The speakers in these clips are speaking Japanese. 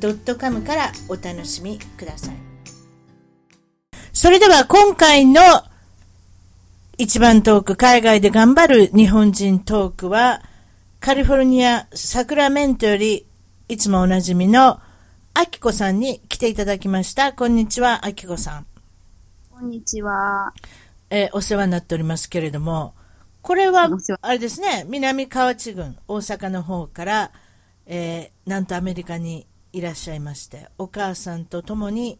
.com からお楽しみくださいそれでは今回の一番トーク、海外で頑張る日本人トークは、カリフォルニア、サクラメントより、いつもおなじみの、アキコさんに来ていただきました。こんにちは、アキコさん。こんにちは。えー、お世話になっておりますけれども、これは、あれですね、南河内郡、大阪の方から、えー、なんとアメリカにいらっしゃいまして、お母さんと共に、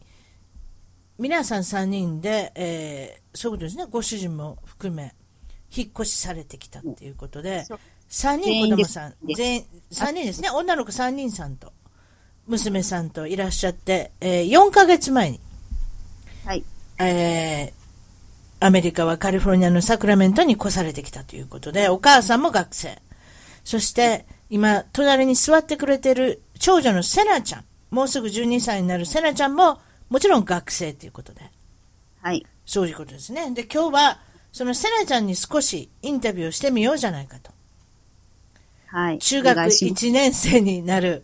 皆さん3人で、えー、そういうことですね、ご主人も含め、引っ越しされてきたっていうことで、3人子供さん、全員、3人ですね、女の子3人さんと、娘さんといらっしゃって、えー、4ヶ月前に、はい。えー、アメリカはカリフォルニアのサクラメントに越されてきたということで、お母さんも学生。そして、今、隣に座ってくれてる長女のセナちゃん、もうすぐ12歳になるセナちゃんも、もちろん学生ということで。はい。そういうことですね。で、今日は、そのセナちゃんに少しインタビューをしてみようじゃないかと。はい。中学1年生になる、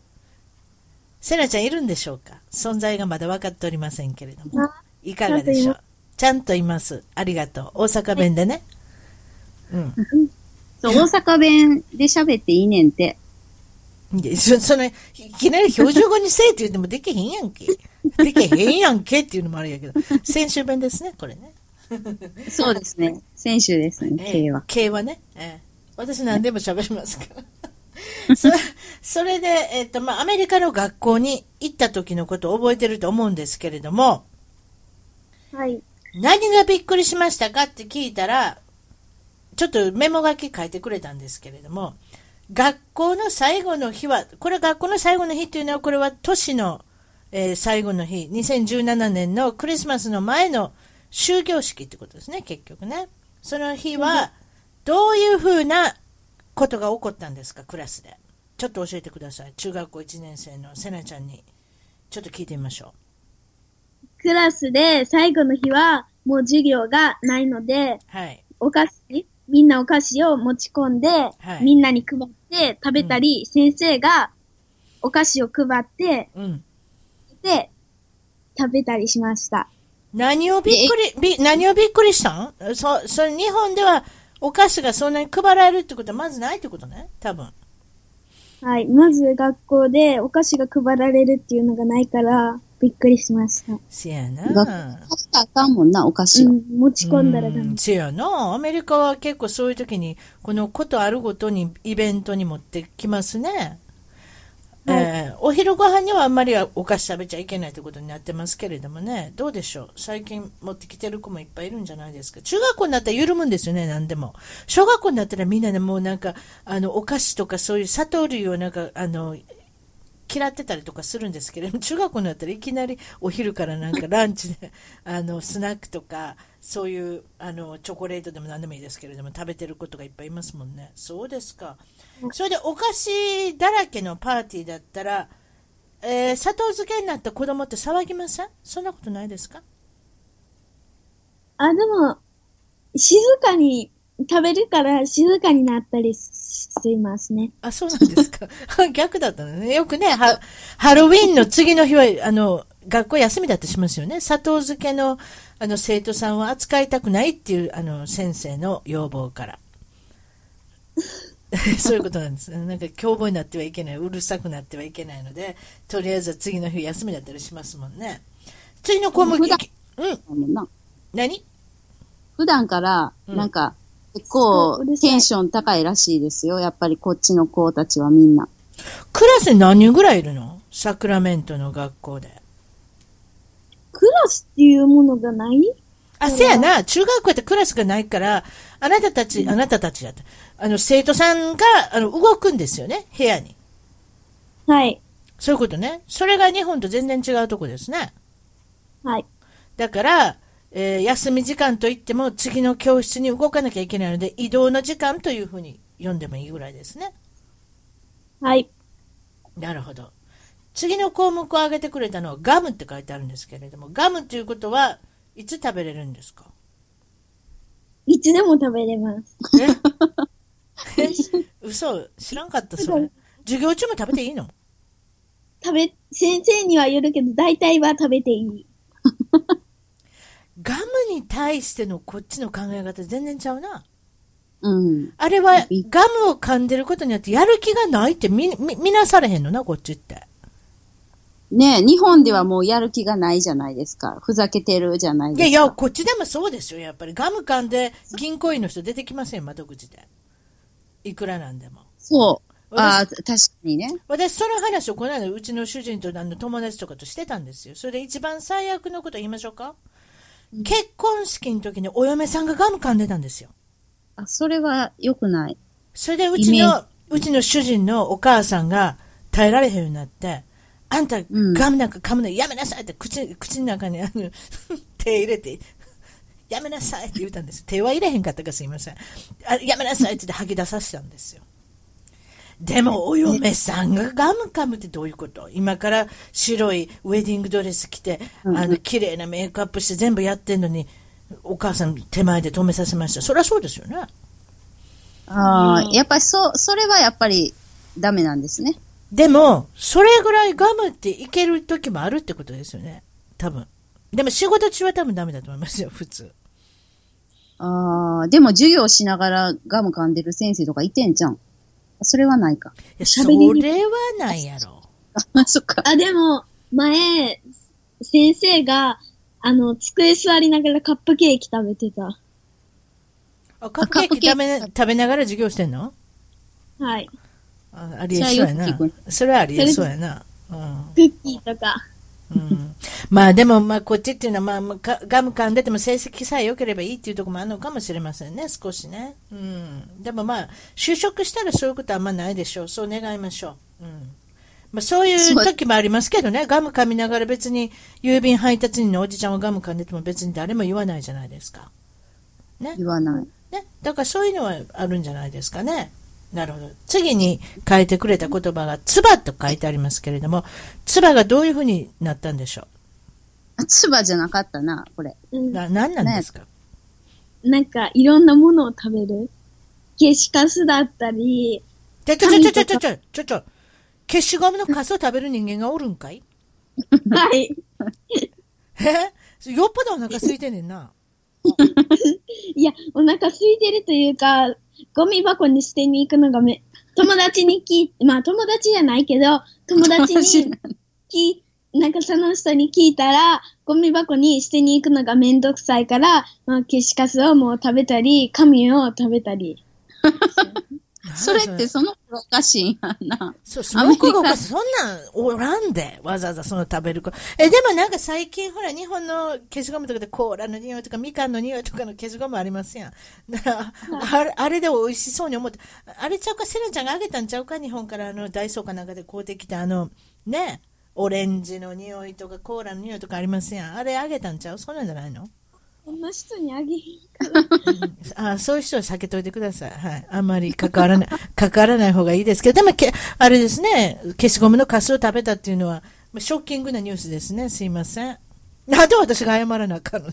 セナちゃんいるんでしょうか？存在がまだ分かっておりませんけれども。いかがでしょう？ちゃんといます。ありがとう。大阪弁でね。うん。そう、大阪弁で喋っていいねんて。で、そ、その、いきなり標準語にせえって言ってもできへんやんけ。できへんやんけっていうのもあるやけど。先週弁ですね、これね。そうですね。先週ですね、K は。K はね。えー、私何でも喋りますから。そそれで、えっ、ー、と、まあ、アメリカの学校に行った時のことを覚えてると思うんですけれども、はい。何がびっくりしましたかって聞いたら、ちょっとメモ書き書いてくれたんですけれども、学校の最後の日は、これ学校の最後の日っていうのは、これは年の、えー、最後の日、2017年のクリスマスの前の終業式ってことですね、結局ね。その日は、どういうふうなことが起こったんですか、クラスで。ちょっと教えてください。中学校1年生のせなちゃんに、ちょっと聞いてみましょう。クラスで最後の日は、もう授業がないので、はい、お菓子みんなお菓子を持ち込んで、はい、みんなに配って食べたり、うん、先生がお菓子を配って、うん、で、食べたりしました。何をびっくり、び、何をびっくりしたん？そ、それ日本ではお菓子がそんなに配られるってことはまずないってことね？多分。はい。まず学校でお菓子が配られるっていうのがないから、びっくりしました。せやな。貸したらあかんもんな、お菓子を。うん、持ち込んだらダメ。せやな。アメリカは結構そういう時に、このことあるごとにイベントに持ってきますね。はい、えー、お昼ご飯にはあんまりお菓子食べちゃいけないということになってますけれどもね、どうでしょう、最近持ってきてる子もいっぱいいるんじゃないですか、中学校になったら緩むんですよね、何でも、小学校になったらみんなでもうなんか、あのお菓子とかそういう砂糖類をなんかあの嫌ってたりとかするんですけれども、中学校になったらいきなりお昼からなんかランチで、あの、スナックとか、そういう、あの、チョコレートでも何でもいいですけれども、食べてる子とかいっぱいいますもんね。そうですか。それでお菓子だらけのパーティーだったら、えー、砂糖漬けになった子供って騒ぎません？そんなことないですか？あ、でも、静かに食べるから静かになったりしますね。あ、そうなんですか。逆だったのね。よくね、ハハロウィンの次の日は、あの、学校休みだってしますよね。砂糖漬けの、あの、生徒さんを扱いたくないっていう、あの、先生の要望から。そういうことなんです。なんか凶暴になってはいけない、うるさくなってはいけないので、とりあえず次の日休みだったりしますもんね。次の項目、うん。何？普段から、なんか、結構テンション高いらしいですよ。やっぱりこっちの子たちはみんな。クラスに何人ぐらいいるの？サクラメントの学校で。クラスっていうものがない？あ、せやな。中学校ってクラスがないから、あなたたち、あなたたちだった。あの、生徒さんが、あの、動くんですよね、部屋に。はい。そういうことね。それが日本と全然違うとこですね。はい。だから、えー、休み時間といっても次の教室に動かなきゃいけないので、移動の時間というふうに読んでもいいぐらいですね。はい。なるほど。次の項目を挙げてくれたのはガムって書いてあるんですけれども、ガムということはいつ食べれるんですか？いつでも食べれます。え？え？嘘？知らんかったそれ。授業中も食べていいの？食べ、先生にはよるけど、大体は食べていい。ガムに対してのこっちの考え方全然ちゃうな。うん。あれはガムを噛んでることによってやる気がないってみ、み、みなされへんのな、こっちって。ね日本ではもうやる気がないじゃないですか。ふざけてるじゃないですか。いやいや、こっちでもそうですよ、やっぱり。ガム噛んで銀行員の人出てきません、窓口で。いくらなんでも。そう。ああ、確かにね。私、その話をこの間、うちの主人とあの友達とかとしてたんですよ。それで一番最悪のこと言いましょうか？うん、結婚式の時にお嫁さんがガム噛んでたんですよ。あ、それは良くない。それでうちの、うちの主人のお母さんが耐えられへんようになって、あんた、ガムなんか噛むのやめなさいって口、口の中にあの 手入れて、やめなさいって言ったんです。手は入れへんかったかすいません。あやめなさいって吐き出させたんですよ。でも、お嫁さんがガム噛むってどういうこと？今から白いウェディングドレス着て、あの、綺麗なメイクアップして全部やってんのに、お母さん手前で止めさせました。そりゃそうですよね。ああ、やっぱりそ、それはやっぱりダメなんですね。でも、それぐらいガムっていける時もあるってことですよね。多分。でも仕事中は多分ダメだと思いますよ、普通。ああ、でも授業しながらガム噛んでる先生とかいてんじゃん。それはないか。いや、それはないやろ。あ、そっか。あ、でも、前、先生が、あの、机座りながらカップケーキ食べてた。あ、カップケーキ食べ食べながら授業してんの？はい。あありえそうやな。それはありえそうやな。うん、クッキーとか。うん、まあでも、まあこっちっていうのは、まあ、ガム噛んでても成績さえ良ければいいっていうところもあるのかもしれませんね、少しね。うん。でもまあ、就職したらそういうことはあんまないでしょう。そう願いましょう。うん。まあそういう時もありますけどね、ガム噛みながら別に郵便配達人のおじちゃんはガム噛んでても別に誰も言わないじゃないですか。ね。言わない。ね。だからそういうのはあるんじゃないですかね。なるほど。次に書いてくれた言葉が、つばと書いてありますけれども、つばがどういうふうになったんでしょうつばじゃなかったな、これ。な、何なんですか？なんか、いろんなものを食べる。消しカスだったり。ちょちょちょちょちょちょちょちょ。消しゴムのカスを食べる人間がおるんかい？はい。え？よっぽどお腹空いてんねんな。いや、お腹空いてるというか、ゴミ箱に捨てに行くのがめ、友達に聞いまあ友達じゃないけど、友達に聞なんかその人に聞いたら、ゴミ箱に捨てに行くのがめんどくさいから、まあ消しカスをもう食べたり、紙を食べたり。それってその子おかしいやんな。そう、その子がおかしい。そんなんおらんで、わざわざその食べる子。え、でもなんか最近ほら、日本の消しゴムとかでコーラの匂いとかみかんの匂いとかの消しゴムありますやん。あれ、あれで美味しそうに思って、あれちゃうか、セレンちゃんがあげたんちゃうか日本からあの、ダイソーかなんかで買うてきたあの、ね、オレンジの匂いとかコーラの匂いとかありますやん。あれあげたんちゃう？そうなんじゃないの？こんな人にあげへんから。あそういう人は避けといてください。はい。あんまり関わらない、関わらない方がいいですけど、でもけ、あれですね、消しゴムのカスを食べたっていうのは、ショッキングなニュースですね。すいません。なんで私が謝らなあかんの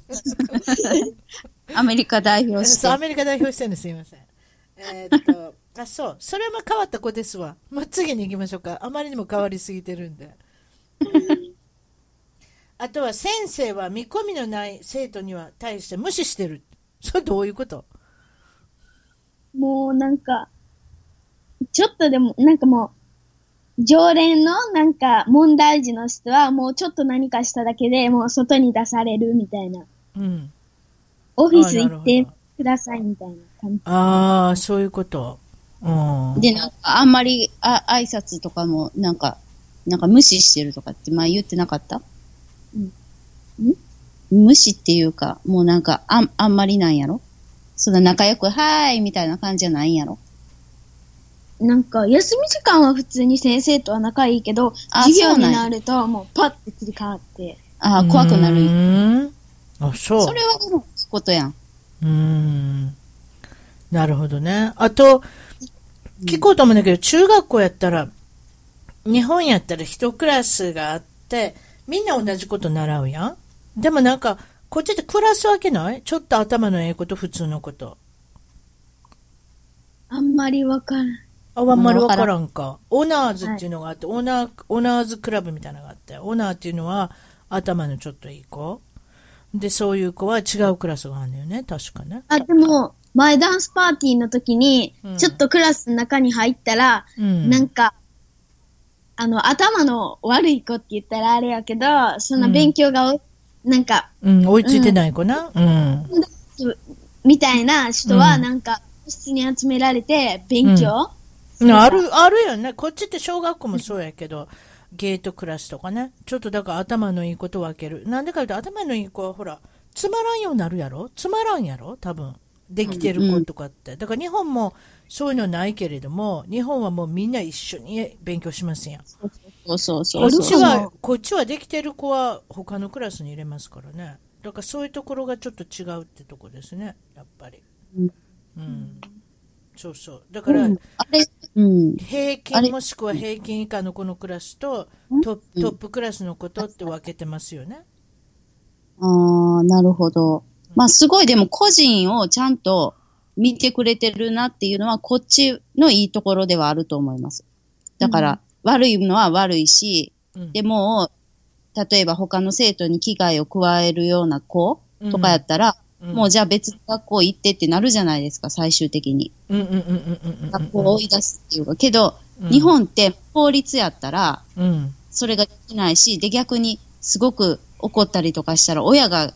アメリカ代表して。アメリカ代表してるんです。すいません。えー、っと、あ、そう。それは変わった子ですわ。もう次に行きましょうか。あまりにも変わりすぎてるんで。あとは先生は見込みのない生徒には対して無視してる。それどういうこと？もうなんか、ちょっとでも、なんかもう、常連のなんか問題児の人はもうちょっと何かしただけでもう外に出されるみたいな。うん。オフィス行ってくださいみたいな感じ。ああ、そういうこと。うん。で、なんかあんまりあ挨拶とかもなんか、なんか無視してるとかって前言ってなかった？無視っていうか、もうなんか、あん、あんまりなんやろ？そんな仲良く、はーいみたいな感じじゃないんやろ？なんか、休み時間は普通に先生とは仲いいけど、あ授業になるともうパッて切り替わって。ああ、怖くなうる。あ、そう。それはでも、ことやん。うーん。なるほどね。あと、聞こうと思うんだけど、中学校やったら、日本やったら一クラスがあって、みんな同じこと習うやん？でもなんか、こっちでクラス分けない？ちょっと頭のええこと、普通のこと。あんまりわからん。あ、あんまり分からんか。オナーズっていうのがあって、オナー、オナーズクラブみたいなのがあって、オナーっていうのは頭のちょっといい子。で、そういう子は違うクラスがあるんだよね、確かね。あ、でも、前ダンスパーティーの時にうん、ちょっとクラスの中に入ったら、うん。なんか、あの、頭の悪い子って言ったらあれやけど、そんな勉強がお、なんか、うん、追いついてない子な。うん。みたいな人は、うんなんか、室に集められて、勉強、ある、あるよね。こっちって小学校もそうやけど、ゲートクラスとかね。ちょっとだから頭のいい子と分ける。なんでかというと頭のいい子はほら、つまらんようになるやろ？つまらんやろ？多分。できてる子とかって。だから日本もそういうのないけれども、日本はもうみんな一緒に勉強しますやん。そうそうそこっうそう。ちは、こっちはできてる子は他のクラスに入れますからね。だからそういうところがちょっと違うってとこですね。やっぱり。うんうん。そうそう。だから、うんあれ、うん。平均もしくは平均以下の子のクラスとトップトップクラスのことって分けてますよね。ああ、なるほど。まあ、すごい、でも個人をちゃんと見てくれてるなっていうのは、こっちのいいところではあると思います。だから、悪いのは悪いし、うん。でも、例えば他の生徒に危害を加えるような子とかやったら、うん。もうじゃあ別の学校行ってってなるじゃないですか、最終的に。学校を追い出すっていうか。けど、うん。日本って法律やったら、うん。それができないし、で、逆にすごく怒ったりとかしたら、親が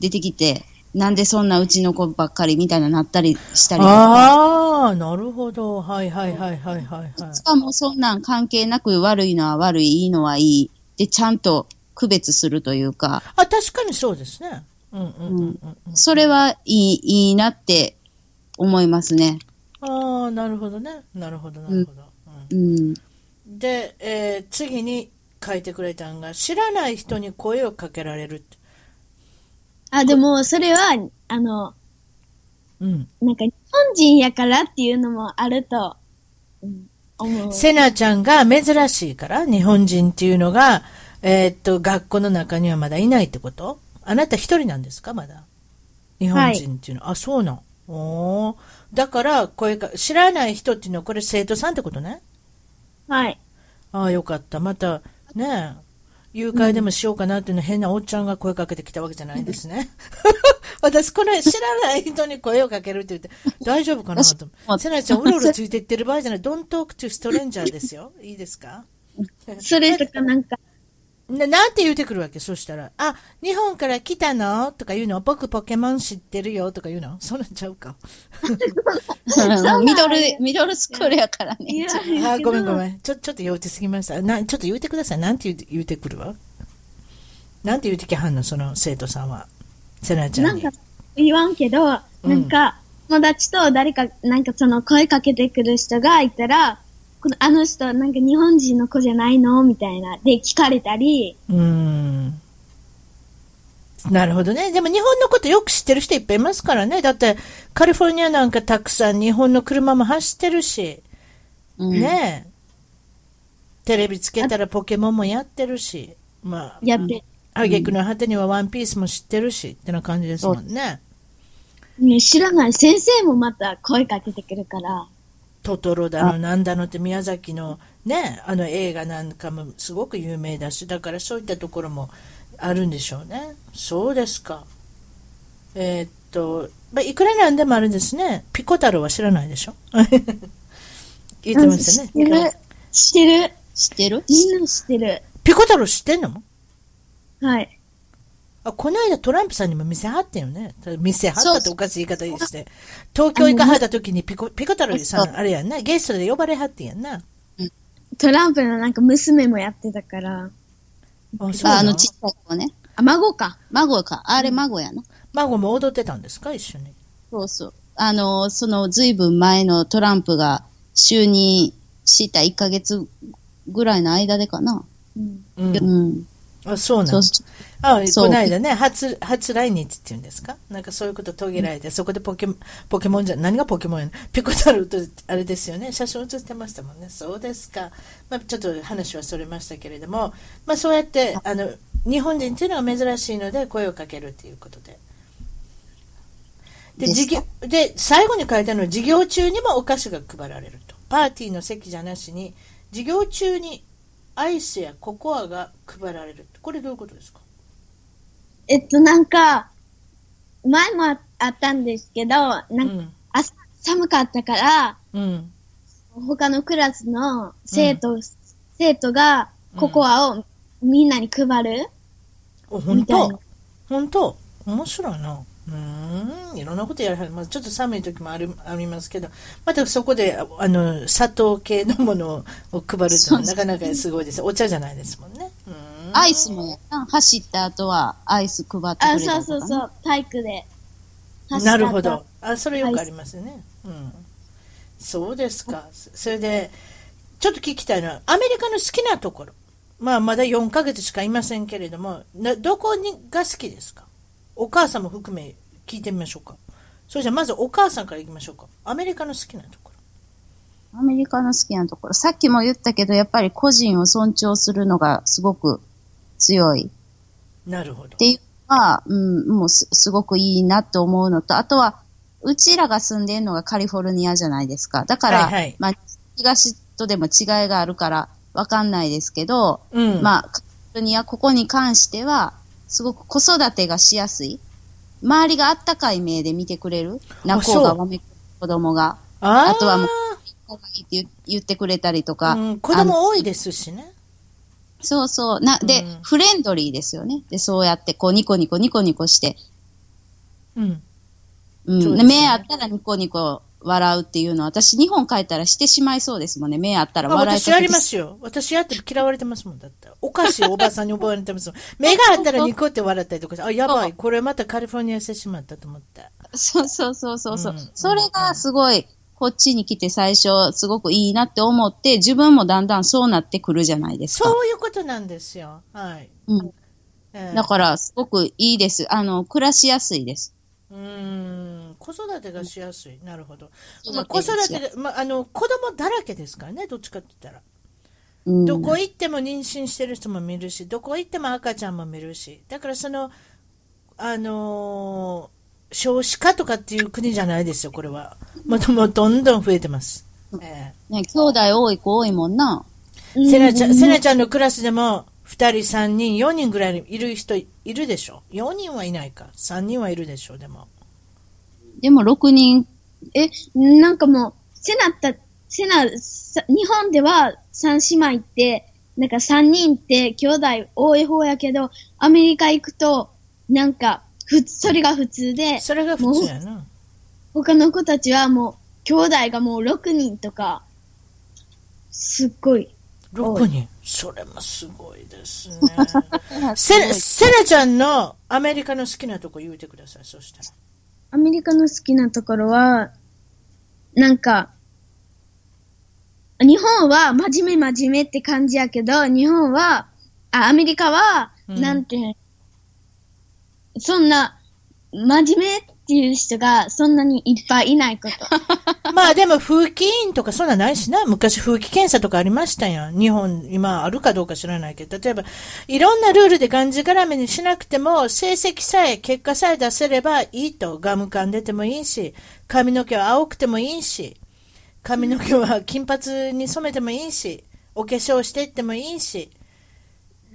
出てきて、なんでそんなうちの子ばっかりみたいななったりしたりとか。ああ、なるほど。はいはいはいはいはいはい。しかもそんなん関係なく悪いのは悪い、いいのはいい。で、ちゃんと区別するというか、あ、確かにそうですね。うんうんうんうんうん。それはいい、いいなって思いますね。ああ、なるほどね。なるほどなるほど。うんうん。で、えー次に書いてくれたのが、知らない人に声をかけられる。あ、でも、それは、あの、うん。なんか、日本人やからっていうのもあると、うん、思う。セナちゃんが珍しいから、日本人っていうのが、えーっと、学校の中にはまだいないってこと？あなた一人なんですか？まだ。日本人っていうの？は。あ、そうなん。おーだから、声か、知らない人っていうのは、これ生徒さんってことね？はい。ああ、よかった。また、ねえ、誘拐でもしようかなっていうの、変なおっちゃんが声かけてきたわけじゃないんですね。私、これ知らない人に声をかけるって言って、大丈夫かなと。セナちゃん、うろうろついてってる場合じゃない。Don't talk to stranger ですよ。いいですか？それとかなんか、ななんて言うてくるわけそしたら、あ、日本から来たの？とか言うの？僕ポケモン知ってるよ？とか言うの？そんなんちゃうか。ミドル、ミドルスクールやからいねや。あ、ごめんごめん。ちょ、ちょっと酔うてすぎました。な、ちょっと言うてください。なんて言うて言うてくるわ？なんて言うてきはんの？その生徒さんは。セナちゃに。なんんか、言わんけど、なんか、友達と誰か、なんかその声かけてくる人がいたら、あの人、なんか日本人の子じゃないの？みたいな。で、聞かれたり、うーん。なるほどね。でも日本のことよく知ってる人いっぱいいますからね。だって、カリフォルニアなんかたくさん日本の車も走ってるし。うんねえ。テレビつけたらポケモンもやってるし。まあ、やって、あげくの果てにはワンピースも知ってるし。ってな感じですもんね。ね、知らない先生もまた声かけてくるから、トトロだのなんだのって宮崎のね、あの映画なんかもすごく有名だし、だからそういったところもあるんでしょうね。そうですか。えーっと、まあ、いくらなんでもあるんですね。ピコ太郎は知らないでしょ？言ってましたね。知ってる。知ってる。知ってるみんな知ってる。ピコ太郎知ってんの？はい。あ、この間トランプさんにも店はってんよね。店はったっておかしい言い方して。東京行かはった時にピコ、ピコ太郎さん、あれやんな。ゲストで呼ばれはってんやんな。トランプのなんか娘もやってたから、あ、そうなの？ああの、ちっちゃい子ね。あ、孫か。孫か。あれ孫やな。孫も踊ってたんですか？一緒に。そうそう。あの、その、ずいぶん前のトランプが就任した1ヶ月ぐらいの間でかな。うん。うんうん。あそうなのそうそあこの間ね初、初来日っていうんですか？なんかそういうこと遂げられて、そこでポケポケモンじゃ、何がポケモンやのピコタルと、あれですよね、写真写ってましたもんね。そうですか。まあ、ちょっと話はそれましたけれども、まあそうやって、あの、日本人っていうのが珍しいので声をかけるということで。で、です授業、で、最後に書いたのは授業中にもお菓子が配られると。パーティーの席じゃなしに、授業中にアイスやココアが配られる。これどういうことですか？えっと、なんか、前もああったんですけど、なんか、うん。朝寒かったから、うん。他のクラスの生徒、生徒がココアをみんなに配る、お、本みたいな当本当？面白いな。うーん、いろんなことやるはず。まあ、ちょっと寒い時もあるありますけど、またそこで、ああの、砂糖系のものを配るとなかなかすごいです。お茶じゃないですもんね。うーんアイスも走った後はアイス配ってくあ、れたそう。そうそう、体育で。なるほど。あ、それよくありますよね。うん。そうですか。それで、ちょっと聞きたいのは、アメリカの好きなところ。まあ、まだ4ヶ月しかいませんけれども、などこにが好きですか？お母さんも含め聞いてみましょうか。それじゃあ、まずお母さんからいきましょうか。アメリカの好きなところ。アメリカの好きなところ。さっきも言ったけど、やっぱり個人を尊重するのがすごく強いなるほどっ。ていうのは、うん、もうすすごくいいなと思うのと、あとは、うちらが住んでるのがカリフォルニアじゃないですか。だから、はいはいまあ、東とでも違いがあるからわかんないですけど、うん。まあ、カリフォルニア、ここに関しては、すごく子育てがしやすい。周りがあったかい目で見てくれる？泣こうがわめく子供が。あとはもう言言ってくれたりとか。うん、子供多いですしね。そうそう。な、で、うんフレンドリーですよね。で、そうやって、こう、ニコニコニコニコして、うん。うん。ねで目あったらニコニコ笑うっていうのは、私、日本帰ったらしてしまいそうですもんね。目あったらあ笑い私やりますよ。私やって嫌われてますもんだって。おかしいおばさんに覚えられてますもん。目があったらニコって笑ったりとかして、あ、やばい。これまたカリフォルニアしてしまったと思って。そうそうそうそうそう、うんそれがすごい、こっちに来て最初、すごくいいなって思って、自分もだんだんそうなってくるじゃないですか。そういうことなんですよ。はい。うん。ええだから、すごくいいです。あの、暮らしやすいです。うーん。子育てがしやすい。なるほど。うんまあ、子育てが、まあ、あの、子供だらけですからね、どっちかって言ったら。うん。どこ行っても妊娠してる人も見るし、どこ行っても赤ちゃんも見るし、だからその、あのー少子化とかっていう国じゃないですよ、これは。もうもうどんどん増えてます。えね、兄弟多い子多いもんな。えセナちゃん、セナちゃんのクラスでも、2人、3人、4人ぐらいいる人いるでしょ。4人はいないか。3人はいるでしょう、でも。でも6人、え、なんかもう、セナった、セナ、さ日本では三姉妹って、なんか三人って兄弟多い方やけど、アメリカ行くと、なんか、ふつ、それが普通で、それが普通やな。他の子たちはもう、兄弟がもう6人とか、すっごい。6人。それもすごいですね。セセナちゃんのアメリカの好きなとこ言うてください、そしたら。アメリカの好きなところは、なんか、日本は真面目真面目って感じやけど、日本は、あ、アメリカは、うん。なんて、そんな、真面目っていう人がそんなにいっぱいいないこと。まあでも風紀委員とかそんなないしな。昔風紀検査とかありましたやん。日本、今あるかどうか知らないけど。例えば、いろんなルールでがんじがらめにしなくても、成績さえ、結果さえ出せればいいと。ガム噛んでてもいいし、髪の毛は青くてもいいし、髪の毛は金髪に染めてもいいし、お化粧していってもいいし。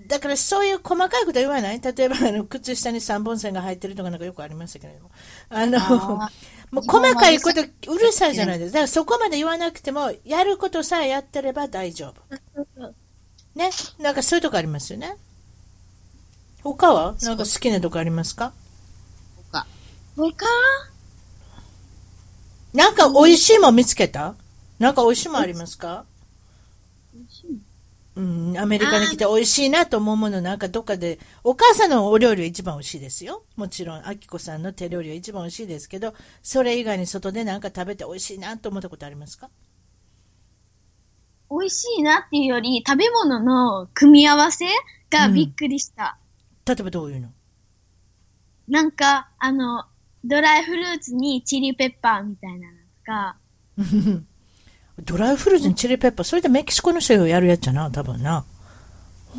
だからそういう細かいことは言わない？例えばあの靴下に3本線が入ってるとかなんかよくありましたけれども。あの、あもう細かいことうるさいじゃないですか。だからそこまで言わなくても、やることさえやってれば大丈夫。ね？なんかそういうとこありますよね？他は？なんか好きなとこありますか？かほかなんか美味しいもん見つけた？なんか美味しいもんありますか？うん、アメリカに来て美味しいなと思うものなんかどっかで、お母さんのお料理は一番美味しいですよ。もちろん、あきこさんの手料理は一番美味しいですけど、それ以外に外でなんか食べて美味しいなと思ったことありますか？美味しいなっていうより、食べ物の組み合わせがびっくりした。例えばどういうの？なんか、あの、ドライフルーツにチリペッパーみたいなのとか、ドライフルーツにチリペッパー、それでメキシコの人がやるやつやな、多分な。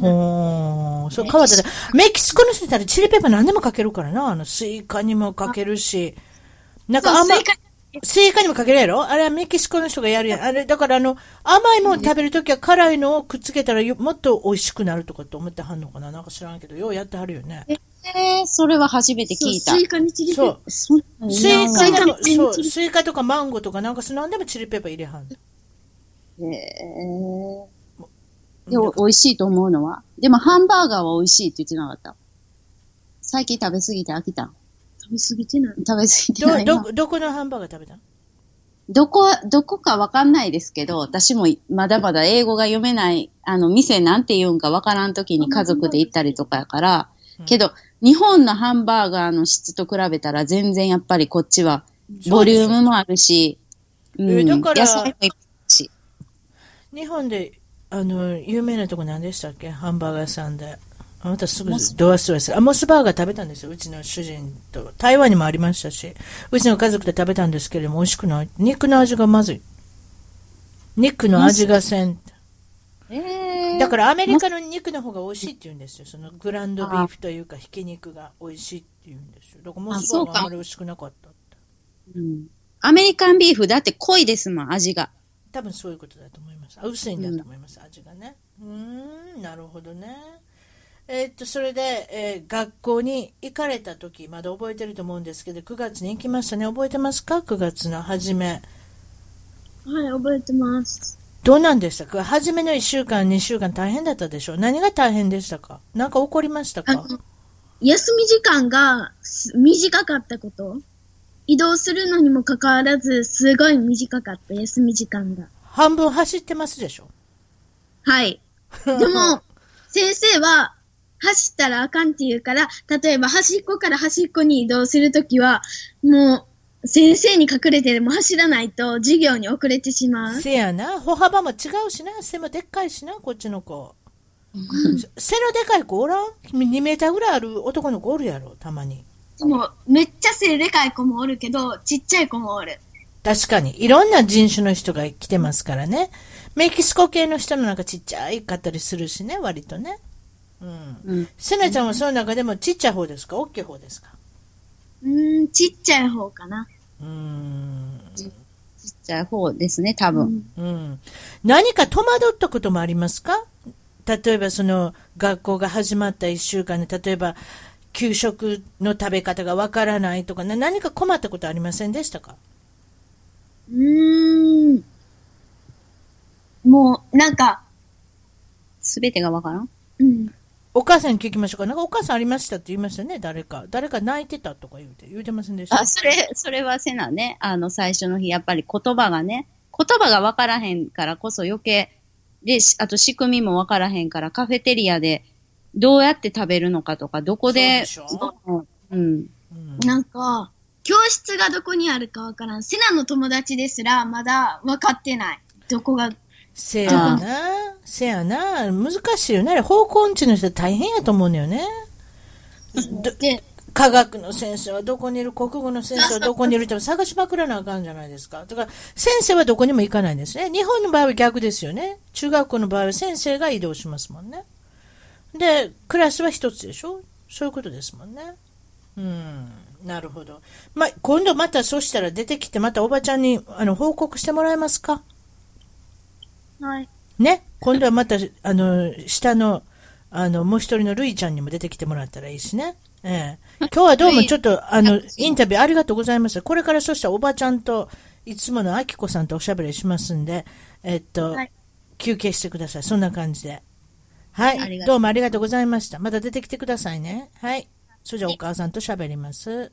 ほー、そう、変わったら、メキシコの人だったらチリペッパー何でもかけるからな、あの、スイカにもかけるし、なんか甘いスイ、カ。にもかけるやろ？あれはメキシコの人がやるやん。あれ、だからあの、甘いもん食べるときは辛いのをくっつけたらよもっと美味しくなるとかって思ってはんのかな。なんか知らんけど、ようやってはるよね。えー、それは初めて聞いたそうス。イカにチリペッそうパー。。スイカスイカとか、にそう、チリスイカとかマンゴーとかなんかそ何でもチリペッパー入れはん。えー、でも美味しいと思うのは？でもハンバーガーは美味しいって言ってなかった。最近食べ過ぎて飽きた。食べ過ぎてない。食べ過ぎてないなど、ど、どこのハンバーガー食べたどこ、どこかわかんないですけど、私もまだまだ英語が読めない、あの、店なんて言うんかわからん時に家族で行ったりとかやから、けど、日本のハンバーガーの質と比べたら全然やっぱりこっちは、ボリュームもあるし、うん、えだから野菜もいっぱいし。日本で、あの、有名なとこ何でしたっけ？ハンバーガー屋さんで。あなたすぐドアストレス。あ、モスバーガー食べたんですよ。うちの主人と。台湾にもありましたし。うちの家族で食べたんですけれども、美味しくない。肉の味がまずい。肉の味がせん。えだからアメリカの肉の方が美味しいって言うんですよ。そのグランドビーフというか、ひき肉が美味しいって言うんですよ。だからモスバーガあんまり美味しくなかったって。うんアメリカンビーフだって濃いですもん、味が。多分そういうことだと思います。あ薄いんだと思います、味がね。うーん、なるほどね。えーっと、それで、えー学校に行かれた時、まだ覚えてると思うんですけど、9月に行きましたね。覚えてますか ?9 月の初め。はい、覚えてます。どうなんでしたか？初めの1週間、2週間大変だったでしょう？何が大変でしたか？何か起こりましたか？休み時間がす短かったこと。移動するのにもかかわらず、すごい短かった、休み時間が。半分走ってますでしょ？はい。でも、先生は、走ったらあかんって言うから、例えば端っこから端っこに移動するときは、もう、先生に隠れてでも走らないと授業に遅れてしまう。せやな。歩幅も違うしな。背もでっかいしな、こっちの子。背のでかい子おらん ?2 メーターぐらいある男の子おるやろ、たまに。でも、めっちゃ背でかい子もおるけど、ちっちゃい子もおる。確かに。いろんな人種の人が来てますからね。メキシコ系の人のなんかちっちゃいかったりするしね、割とね。うん。うん。せなちゃんはその中でもちっちゃい方ですか？大きい方ですか？うーん、ちっちゃい方かな。うん。ちっちゃい方ですね、多分。うん。何か戸惑ったこともありますか例えばその学校が始まった1週間で、例えば給食の食べ方がわからないとか、何か困ったことありません。でしたかうーん。もう、なん。か、すべてがわからん。うん。お母さんに聞きましょうか。なんかお母さんありましたって言いましたね、誰か。誰か泣いてたとか言うて、言うてませんでした？あ、それ、それはせなね。あの、最初の日、やっぱり言葉がね、言葉がわからへんからこそ余計、で、しあと仕組みもわからへんから、カフェテリアでどうやって食べるのかとか、どこで。うんなんか、教室がどこにあるかわからん。セナの友達ですら、まだ分かってない。どこが、せやな、せやな、難しいよね。方向音痴の人大変やと思うのよね。科学の先生はどこにいる、国語の先生はどこにいるって探しまくらなあかんじゃないですか。だから、先生はどこにも行かないんですね。日本の場合は逆ですよね。中学校の場合は先生が移動しますもんね。で、クラスは一つでしょそういうことですもんね。うん、なるほど。まあ、今度またそうしたら出てきて、またおばちゃんにあの報告してもらえますか？はい。ね、今度はまた、あの、下の、あの、もう一人のルイちゃんにも出てきてもらったらいいしね。ええ。今日はどうもちょっと、あの、インタビューありがとうございました。これからそしたらおばちゃんと、いつものあきこさんとおしゃべりしますんで、えっと、はい休憩してください。そんな感じで。はい。どうもありがとうございました。また出てきてくださいね。はい。それじゃあお母さんとしゃべります。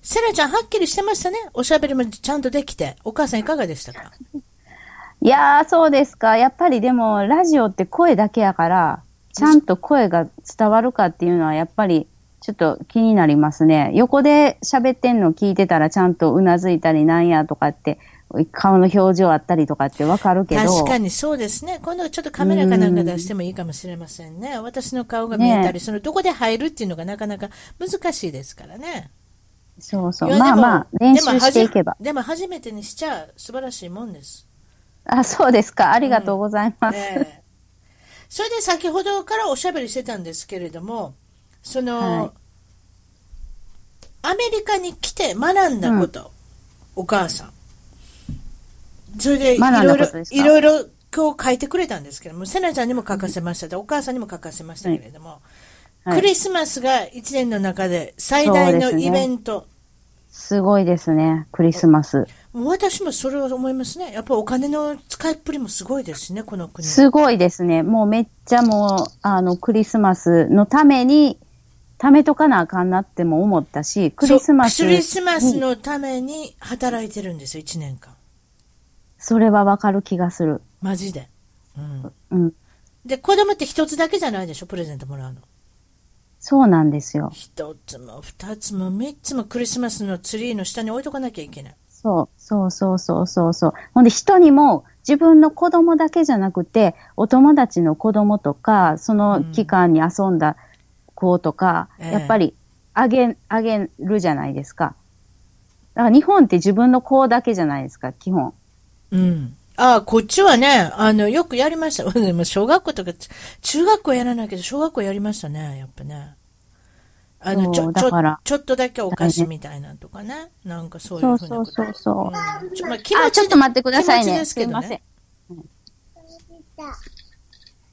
セラちゃん、はっきりしてましたね。おしゃべりもちゃんとできて。お母さんいかがでしたか？いやー、そうですか。やっぱりでも、ラジオって声だけやから、ちゃんと声が伝わるかっていうのは、やっぱり、ちょっと気になりますね。横で喋ってんの聞いてたら、ちゃんとうなずいたりなんやとかって顔の表情あったりとかってわかるけど。確かにそうですね。今度ちょっとカメラかなんか出してもいいかもしれませんね。私の顔が見えたり、そのどこで入るっていうのがなかなか難しいですからね。そうそう。まあまあ、練習していけば。でも初めてにしちゃ素晴らしいもんです。あ、そうですか。ありがとうございます。うんえー、それで先ほどからおしゃべりしてたんですけれども、その、はい、アメリカに来て学んだこと、うん、お母さん。それでいろいろ、いろいろ今日書いてくれたんですけども、せなちゃんにも書かせました、お母さんにも書かせましたけれども、はい、クリスマスが一年の中で最大のイベント。すごいですね、クリスマス。私もそれは思いますね。やっぱお金の使いっぷりもすごいですしね、この国。すごいですね。もうめっちゃもう、あの、クリスマスのために、貯めとかなあかんなっても思ったし、クリスマス。クリスマスのために働いてるんですよ、1年間。それはわかる気がする。マジで。うん。うん。で、子供って一つだけじゃないでしょ、プレゼントもらうの。そうなんですよ。一つも二つも三つもクリスマスのツリーの下に置いとかなきゃいけない。そう、そうそうそうそうそう。ほんで人にも自分の子供だけじゃなくて、お友達の子供とか、その期間に遊んだ子とか、うん、やっぱりあげ、あげるじゃないですか。だから日本って自分の子だけじゃないですか、基本。うん。ああ、こっちはね、あの、よくやりました。でも小学校とか、中学校やらないけど、小学校やりましたね、やっぱね。あの、ちょ、ちょ、ちょっとだけお菓子みたいなとかね。なんかそういうふうなそうそうそうそう。うん、ちょ、まあ、気持ちあ、ちょっと待ってくださいね。ですけどね。すいません。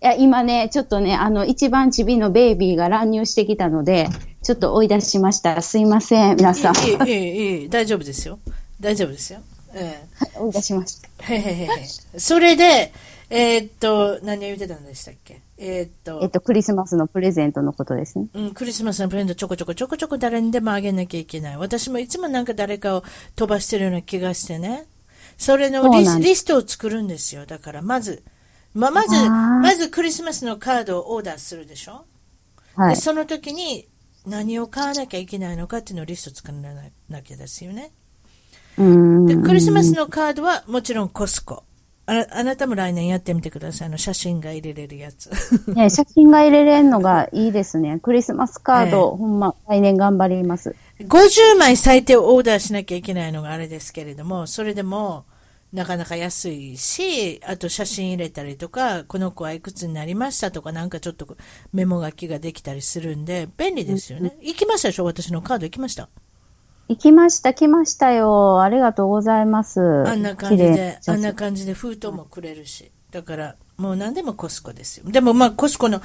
いや、今ね、ちょっとね、あの、一番ちびのベイビーが乱入してきたので、ちょっと追い出しました。すいません、皆さん。いい、いい、いい、大丈夫ですよ。大丈夫ですよ。ええ。追い出しました。へへへへ。それで、えー、っと、何を言ってたんでしたっけ？えー、っと。えっと、クリスマスのプレゼントのことですね。うん、クリスマスのプレゼントちょこちょこちょこちょこ誰にでもあげなきゃいけない。私もいつもなんか誰かを飛ばしてるような気がしてね。それのリスリストを作るんですよ。だからまず、ま、まず、まずクリスマスのカードをオーダーするでしょはい。で、その時に何を買わなきゃいけないのかっていうのをリスト作らなきゃですよね。で、クリスマスのカードはもちろんコスコ。ああなたも来年やってみてください。あの、写真が入れれるやつ。ね、写真が入れれるのがいいですね。クリスマスカード、えー、ほんま、来年頑張ります。50枚最低オーダーしなきゃいけないのがあれですけれども、それでも、なかなか安いし、あと写真入れたりとか、この子はいくつになりましたとか、なんかちょっとメモ書きができたりするんで、便利ですよね。行きましたでしょ？私のカード行きました？行きました、来ましたよ。ありがとうございます。あんな感じで、あんな感じで封筒もくれるし。だから、もう何でもコスコですよ。でもまあ、コスコの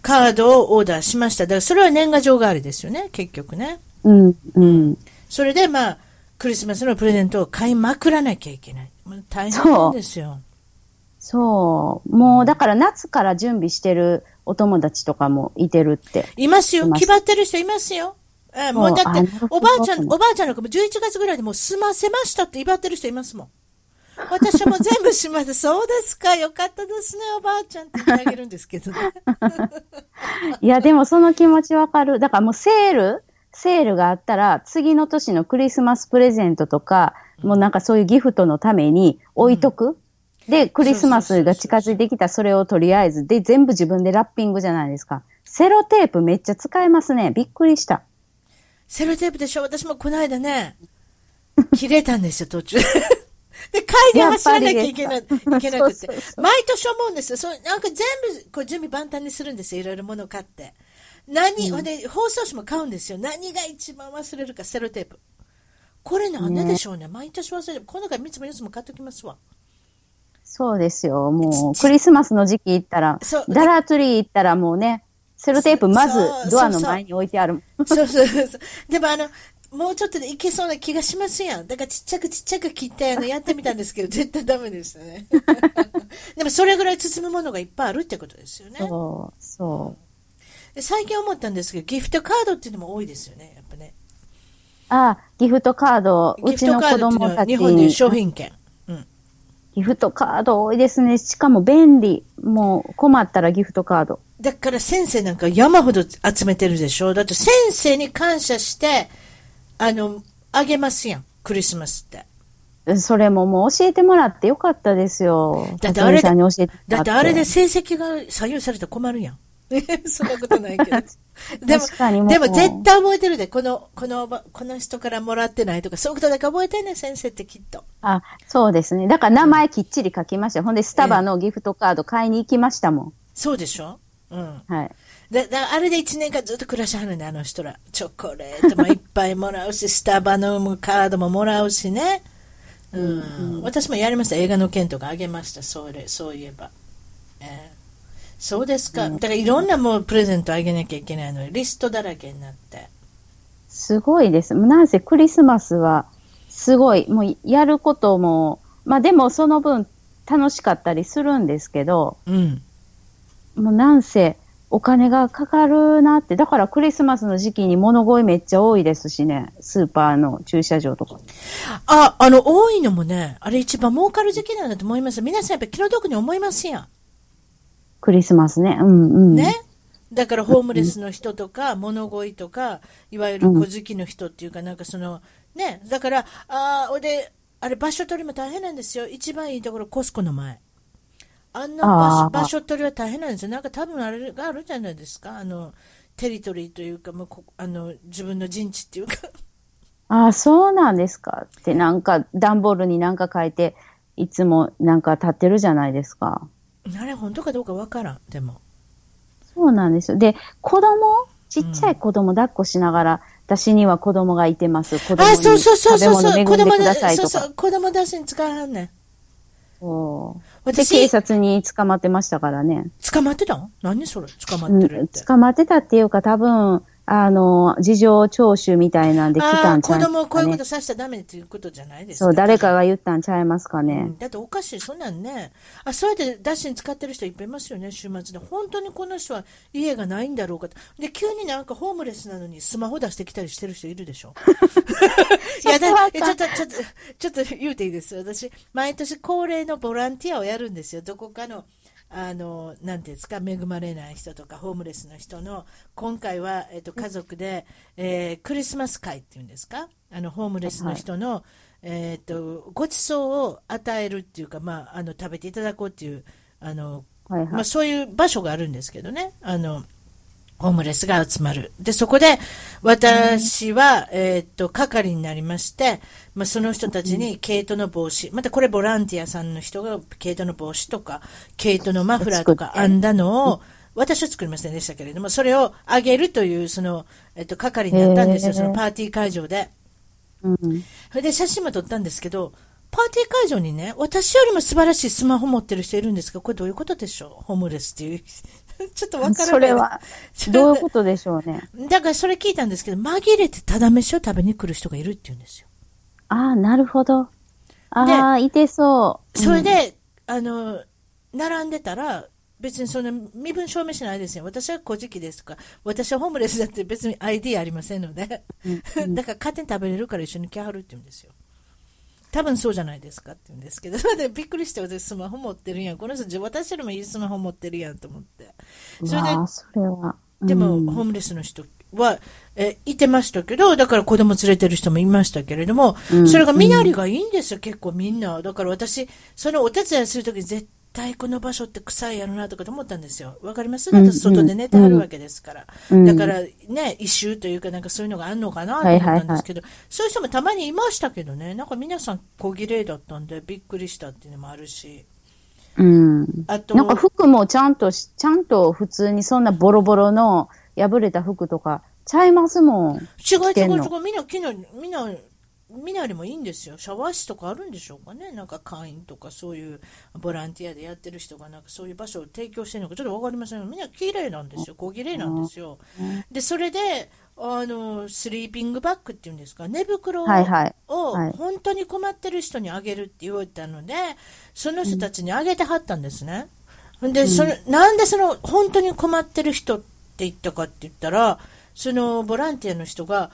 カードをオーダーしました。だから、それは年賀状代わりですよね、結局ね。うん、うん。それでまあ、クリスマスのプレゼントを買いまくらなきゃいけない。大変なんですよ。そう。もう、だから夏から準備してるお友達とかもいてるって。いますよ。決まってる人いますよ。えもうだって、おばあちゃん、おばあちゃんの子も11月ぐらいでもう済ませましたって祝ってる人いますもん。私も全部しました。そうですか。よかったですね、おばあちゃんって言ってあげるんですけどね。いや、でもその気持ちわかる。だからもうセールセールがあったら、次の年のクリスマスプレゼントとか、もうなんかそういうギフトのために置いとく。うん、で、クリスマスが近づいてきたそれをとりあえず、で、全部自分でラッピングじゃないですか。セロテープめっちゃ使えますね。びっくりした。セロテープでしょ？私もこの間ね、切れたんですよ、途中。で、帰り走らなきゃいけな、いけなくて。毎年思うんですよ。そう、なんか全部、こう、準備万端にするんですよ。いろいろ物買って。何、うん、で、包装紙も買うんですよ。何が一番忘れるか、セロテープ。これなんででしょうね。ね毎年忘れる。この中3つも4つも買っときますわ。そうですよ。もう、クリスマスの時期行ったら、ダラーツリー行ったらもうね、セロテープまずドアの前に置いてある。そうそうそう。でもあの、もうちょっとでいけそうな気がしますやん。だからちっちゃくちっちゃく切ってあのやってみたんですけど、絶対ダメですね。でもそれぐらい包むものがいっぱいあるってことですよね。そう、そう。最近思ったんですけど、ギフトカードっていうのも多いですよね、やっぱね。ああ、ギフトカード、うちの子供たち日本で商品券。うん。ギフトカード多いですね。しかも便利。もう困ったらギフトカード。だから先生なんか山ほど集めてるでしょ？だって先生に感謝して、あの、あげますやん。クリスマスって。それももう教えてもらってよかったですよ。だってあれでだってあれで成績が左右されたら困るやん。そんなことないけど。でも、もうでも絶対覚えてるで、この、このば、この人からもらってないとか、そういうことだけ覚えてんねん、先生ってきっと。あ、そうですね。だから名前きっちり書きました。ほんで、スタバのギフトカード買いに行きましたもそうでしょ？うん。ん。はい。で、だあれで1年間ずっと暮らしはるんだ、あの人ら。チョコレートもいっぱいもらうし、スタバのカードももらうしね。うん。私もやりました。映画の件とかあげました。それ、そういえば。ええそうですか。だからいろんなもうプレゼントあげなきゃいけないのに、リストだらけになって。すごいです。なんせクリスマスは、すごい、もうやることも、まあでもその分楽しかったりするんですけど、うん。もうなんせお金がかかるなって、だからクリスマスの時期に物乞いめっちゃ多いですしね、スーパーの駐車場とか。あ、あの、多いのもね、あれ一番儲かる時期なんだと思います。皆さんやっぱり気の毒に思いますやん。クリスマスね。うんうん。ね。だからホームレスの人とか、物乞いとか、いわゆる小好きの人っていうか、なんかその、ね、だから、あーで、あれ場所取りも大変なんですよ。一番いいところ、コスコの前。あんな場所場所取りは大変なんですよ。なんか多分あれがあるじゃないですか。あの、テリトリーというか、もうこあの、自分の陣地っていうか。ああ、そうなんですか。ってなんか段ボールになんか書いて、いつもなんか立ってるじゃないですか。あれ、本当かどうかわからん、でも。そうなんですよ。で、子供ちっちゃい子供抱っこしながら、私には子供がいてます。子供あ、にそうそうそうそうそう。食べ子供だ物恵んでくださいとか。そうそう、子供出しに使わはんねん。そうで、私警察に捕まってましたからね。捕まってたん？何それ？捕まっうんてるって。捕まってたっていうか、多分、あの、事情聴取みたいなんで来たんちゃいます子供をこういうこと。させちゃダメっていうことじゃないですか。そう、誰かが言ったんちゃいますかうねん。だっておかしい、そんなんね。あ、そうやってダッシュに使ってる人いっぱいいますよね、週末で。本当にこの人は家がないんだろうかと。で、急になんかホームレスなのにスマホ出してきたりしてる人いるでしょ。いや、だえちょっと、ちょっと、ちょっと言うていいです。私、毎年恒例のボランティアをやるんですよ。どこかの、あの、なんていうんですか、恵まれない人とか、ホームレスの人の、今回は、えっと、家族で、えークリスマス会っていうんですか、あの、ホームレスの人の、えっと、ご馳走を与えるっていうか、まあ、あの、食べていただこうっていう、あの、はいはい。まあ、そういう場所があるんですけどね。あの、ホームレスが集まる。で、そこで、私は、えーっと、係になりまして、まあ、その人たちに毛糸の帽子、またこれボランティアさんの人が毛糸の帽子とか、毛糸のマフラーとか編んだのを、私は作りませんでしたけれども、それをあげるという、その、えっと、係になったんですよ、そのパーティー会場で。うん。それで写真も撮ったんですけど、パーティー会場にね、私よりも素晴らしいスマホ持ってる人いるんですが、これどういうことでしょう？ホームレスっていう。ちょっとわからない。それは、どういうことでしょうね。だからそれ聞いたんですけど、紛れてただ飯を食べに来る人がいるって言うんですよ。ああ、なるほど。ああ、いてそう。それで、あの、並んでたら、別にその身分証明しないですよ。私は古事記ですとか、私はホームレスだって別に ID ありませんので、だから勝手に食べれるから一緒に来はるって言うんですよ。多分そうじゃないですかって言うんですけど、でびっくりして私スマホ持ってるやん。この人、私よりもいいスマホ持ってるやんと思って。それでそれは。でも、うんホームレスの人は、えいてましたけど、だから子供連れてる人もいましたけれども、うんそれが身なりがいいんですよ、結構みんな。だから私、そのお手伝いするときに絶対この場所って臭いやろなとかと思ったんですよ。わかります？うん私外で寝てはるわけですから。うんだからね、異臭というかなんかそういうのがあるのかなと思ったんですけど、そういう人もたまにいましたけどね、なんか皆さん小綺麗だったんでびっくりしたっていうのもあるし。うん。あと、なんか服もちゃんとし、ちゃんと普通にそんなボロボロの破れた服とかちゃいますもん。違う違うん違う、みんな、昨日、みんな、みんなよりもいいんですよ。シャワー室とかあるんでしょうかね。なんか会員とかそういうボランティアでやってる人がなんかそういう場所を提供してるのかちょっとわかりませんがみんな綺麗なんですよ。小綺麗なんですよ。で、それで、あの、スリーピングバッグっていうんですか、寝袋を、本当に困ってる人にあげるって言われたので、その人たちにあげてはったんですね。で、それ、なんでその、本当に困ってる人って言ったかって言ったら、そのボランティアの人が、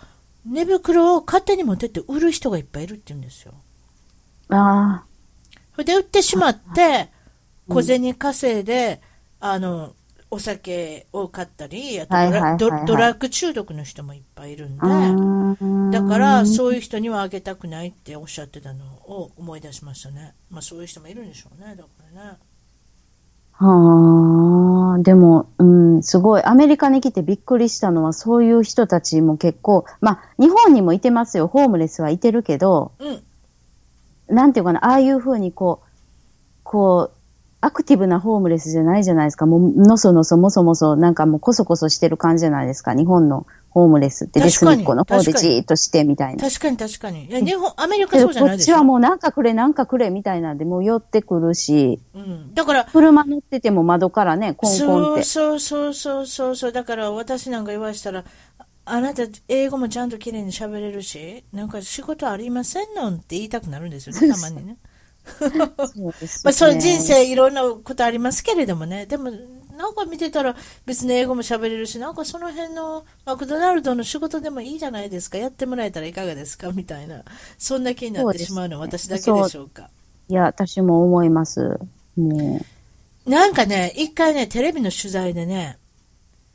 寝袋を勝手に持ってって売る人がいっぱいいるって言うんですよ。あそれで売ってしまって、小銭稼いで、あの、お酒を買ったり、あとドラッグ中毒の人もいっぱいいるんで、だからそういう人にはあげたくないっておっしゃってたのを思い出しましたね。まあそういう人もいるんでしょうね、だからね。はあ、でも、うん、すごい。アメリカに来てびっくりしたのは、そういう人たちも結構、まあ、日本にもいてますよ。ホームレスはいてるけど、うん。なんていうかな、ああいうふうにこう、こう、アクティブなホームレスじゃないじゃないですか。もう、のそのそもそもそ、なんかもうこそこそしてる感じじゃないですか。日本のホームレスって、デス確かにニッコの方でじーっとしてみたいな。確かに確かに。いや、日本、アメリカそうじゃないでしょ。こっちはもうなんかくれ、なんかくれみたいなんで、もう寄ってくるし、うん。だから、車乗ってても窓からね、コンコンって。そうそうそうそうそう。だから私なんか言わしたら、あなた英語もちゃんときれいに喋れるし、なんか仕事ありませんのんって言いたくなるんですよね、たまにね。そうです まあ、そうね人生いろんなことありますけれどもね。でも、なんか見てたら別に英語も喋れるし、なんかその辺のマクドナルドの仕事でもいいじゃないですか。やってもらえたらいかがですか？みたいな。そんな気になってしまうのは私だけでしょうか？いや、私も思います。もなんかね、一回ね、テレビの取材でね、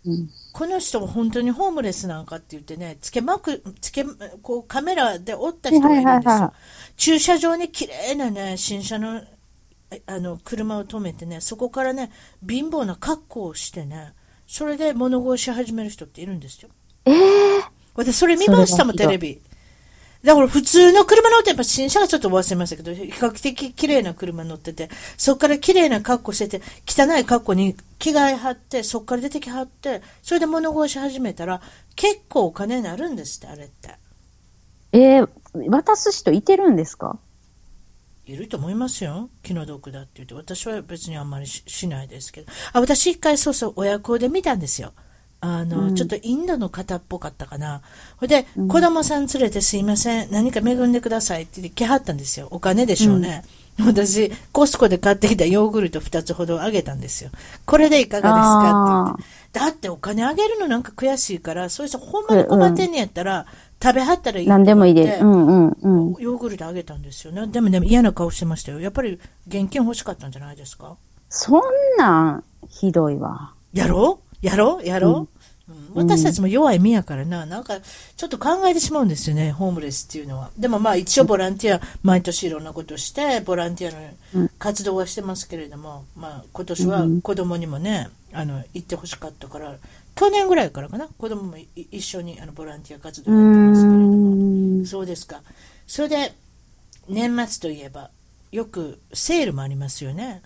う。うんこの人は本当にホームレスなんかって言ってね、つけまく、つけ、こうカメラで追った人がいるんですはいはいはいはよ。駐車場に綺麗なね、新車の、あの、車を止めてね、そこからね、貧乏な格好をしてね、それで物乞いし始める人っているんですよ。ええ私、それ見ましたもん、テレビ。だから普通の車乗って、やっぱ新車がちょっと忘れましたけど、比較的綺麗な車乗ってて、そこから綺麗な格好してて、汚い格好に着替えはって、そこから出てきはって、それで物乞いし始めたら、結構お金になるんですって、あれって。えー渡す人いてるんですか？いると思いますよ。気の毒だって言って。私は別にあんまりししないですけど。あ、私一回そうそう親子で見たんですよ。あの、うんちょっとインドの方っぽかったかな。ほいで、子供さん連れてすいません。何か恵んでくださいって言って来はったんですよ。お金でしょうね。私、コスコで買ってきたヨーグルト2つほどあげたんですよ。これでいかがですかって言って。だってお金あげるのなんか悔しいから、そういう人ほんまに困ってんねやったら、食べはったらいい。何でもいいで。うんうんうん。ヨーグルトあげたんですよね。でもね、嫌な顔してましたよ。やっぱり現金欲しかったんじゃないですか？そんなん、ひどいわ。やろう？やろう？やろう、うん私たちも弱い身やからな、なんかちょっと考えてしまうんですよね、ホームレスっていうのは。でもまあ一応ボランティア、毎年いろんなことして、ボランティアの活動はしてますけれども、まあ今年は子供にもね、あの、行ってほしかったから、去年ぐらいからかな、子供もい一緒にあのボランティア活動うやってますけれども。そうですか。それで、年末といえば、よくセールもありますよね。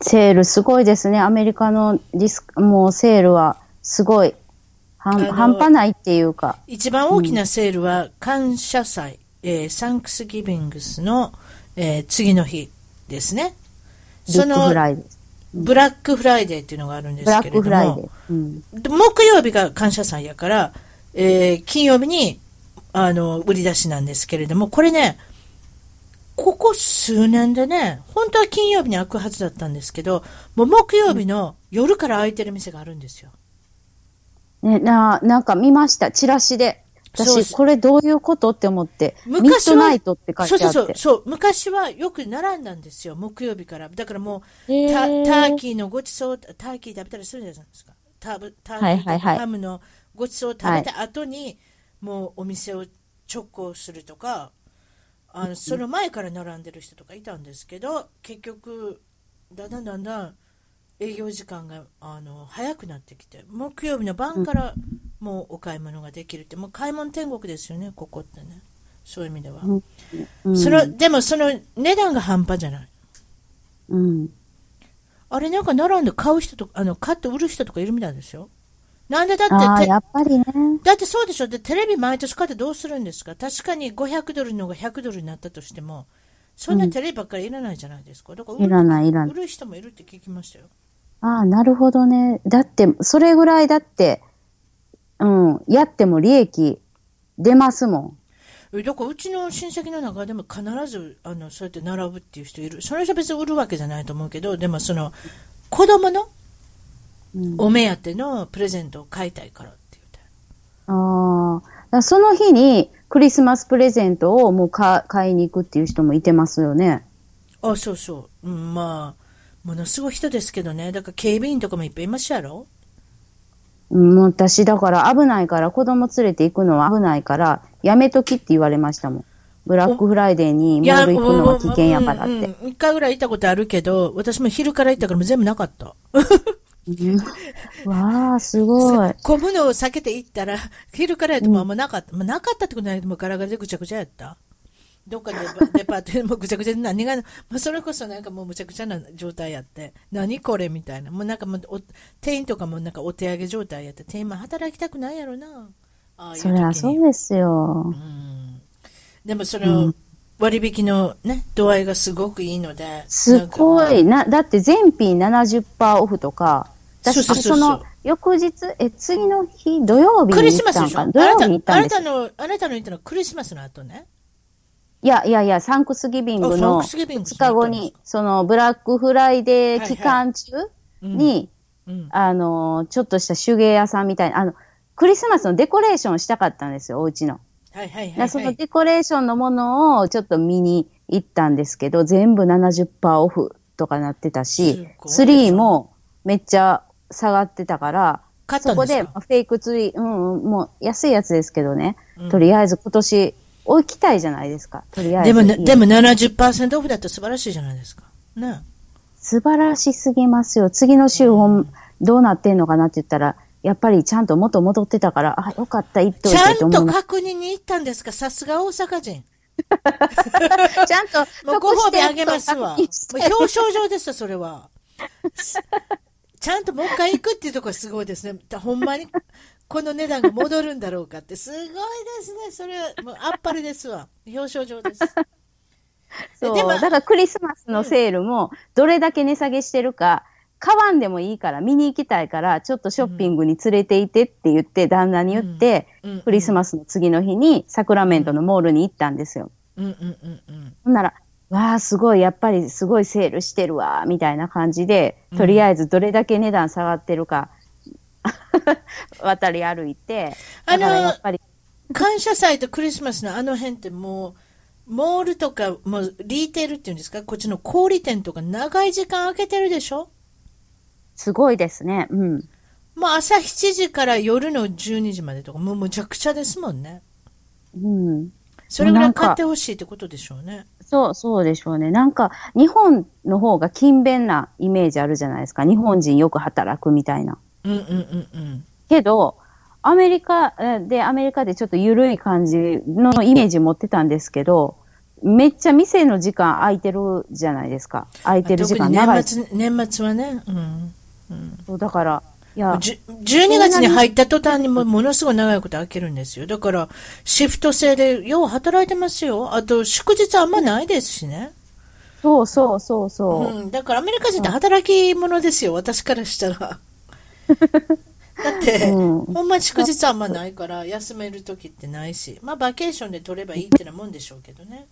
セールすごいですね。アメリカのディスク、もうセールはすごい。半端ないっていうか。一番大きなセールは感謝祭、えーサンクスギビングスの、えー次の日ですね。ビッグフライデー。ブラックフライデーっていうのがあるんですブラッけれどクフライデーも、。うん。木曜日が感謝祭やから、えー金曜日に、あの、売り出しなんですけれども、これね、ここ数年でね、本当は金曜日に開くはずだったんですけど、もう木曜日の夜から開いてる店があるんですよ。ね、な、なんか見ました。チラシで。私、これどういうことって思って。ミッ昔はドナイトって書いてあって。そうそうそう、昔はよく並んだんですよ、木曜日から。だからもう、へターターキーのごちそう、ターキー食べたりするじゃないですか。タブターキーハムのごちそうを食べた後に、もうお店を直行するとか、あのその前から並んでる人とかいたんですけど、結局、だんだんだんだん営業時間があの早くなってきて、木曜日の晩からもうお買い物ができるって、もう買い物天国ですよね、ここってね。そういう意味では。うんそのでもその値段が半端じゃない。うん。あれなんか並んで買う人とか、あの、買って売る人とかいるみたいですよ。なんでだってて、やっぱりね。だってそうでしょ。で、テレビ毎年買ってどうするんですか？確かに500ドルのが100ドルになったとしても、そんなテレビばっかりいらないじゃないですか。だからいらないいらない売る人もいるって聞きましたよ。ああ、なるほどね。だって、それぐらいだって、うん、やっても利益出ますもえだからうちの親戚の中でも必ずあのそうやって並ぶっていう人いる。その人は別に売るわけじゃないと思うけど、でもその子供のん。うん、お目当てのプレゼントを買いたいからって言って。ああ。その日にクリスマスプレゼントをもうか買いに行くっていう人もいてますよね。あ、そうそう。うん、まあ、ものすごい人ですけどね。だから警備員とかもいっぱいいましたやろ私、だから危ないから、子供連れて行くのは危ないから、やめときって言われましたもん。ブラックフライデーにモール行くのは危険やからって。うんうん一回ぐらい行ったことあるけど、私も昼から行ったからもう全部なかった。うんわあ、すごい。混むのを避けて行ったら、昼からやともうあんまなかった。まあ、なかったってことないでもうガラガラでぐちゃぐちゃやった。どっかで デパートでもうぐちゃぐちゃで何が、まあ、それこそなんかもうむちゃくちゃな状態やって、何これみたいな。もうなんかもうお、店員とかもなんかお手上げ状態やって、店員も働きたくないやろな。ああいうそりゃ。そうですよ。うんでもその、割引のね、度合いがすごくいいので。すごい。な、だって全品70%オフとか、私、そうその、翌日、え、次の日、土曜日クリに行スマスでしょ？あったんかな土曜日に行ったんですあなたの、あなたの言ったのはクリスマスの後ね。いやいやいや、サンクスギビングのクスギビング2日後に、その、ブラックフライデー期間中に、うん。あの、ちょっとした手芸屋さんみたいな、あの、クリスマスのデコレーションしたかったんですよ、お家の。はいはいはい、ではい。そのデコレーションのものをちょっと見に行ったんですけど、全部70%オフとかなってたすし、ツリーもめっちゃ下がってたから、買ったそこでフェイクツリー、うんうん、もう安いやつですけどね、うん。とりあえず今年置きたいじゃないですか、とりあえず。でもでも70%オフだと素晴らしいじゃないですか。ね。素晴らしすぎますよ。次の週、ほんどうなってんのかなって言ったら、やっぱりちゃんと元戻ってたから、あ、よかった、行っといちゃてって思います。んと確認に行ったんですか？さすが大阪人。ちゃんと、もうご褒美あげますわ。表彰状ですよ、それは。すちゃんともう一回行くっていうところがすごいですね。ほんまに、この値段が戻るんだろうかって、すごいですね。それは、もうあっぱれですわ。表彰状です。そう。でもだからクリスマスのセールも、どれだけ値下げしてるか、買わんでもいいから、見に行きたいから、ちょっとショッピングに連れて行ってって言って、旦那に言って、クリスマスの次の日に、サクラメントのモールに行ったんですよ。うんうんうんうん。ほんなら、わあ、すごい、やっぱりすごいセールしてるわ、みたいな感じで、とりあえずどれだけ値段下がってるか、渡り歩いて、あのだからやっぱり、感謝祭とクリスマスのあの辺ってもう、モールとか、もうリーテールっていうんですか、こっちの小売店とか長い時間空けてるでしょ？すごいですね。うん。もう朝7時から夜の12時までとか、もうむちゃくちゃですもんね。うん。それぐらない買ってほしいってことでしょうね。そう、そうでしょうね。なんか、日本の方が勤勉なイメージあるじゃないですか。日本人よく働くみたいな。うんうんうんうん。けど、アメリカえで、アメリカでちょっと緩い感じのイメージ持ってたんですけど、めっちゃ店の時間空いてるじゃないですか。空いてる時間長い。年末、年末はね、うん。そうだから、いや、じゅ12月に入った途端にもものすごい長いこと空けるんですよ。だから、シフト制でよう働いてますよ。あと、祝日あんまないですしね。そうそうそうそう。うん、だからアメリカ人って働き者ですよ、私からしたら。だって、うんほんまに祝日あんまないから、休める時ってないし、まあ、バケーションで取ればいいってなもんでしょうけどね。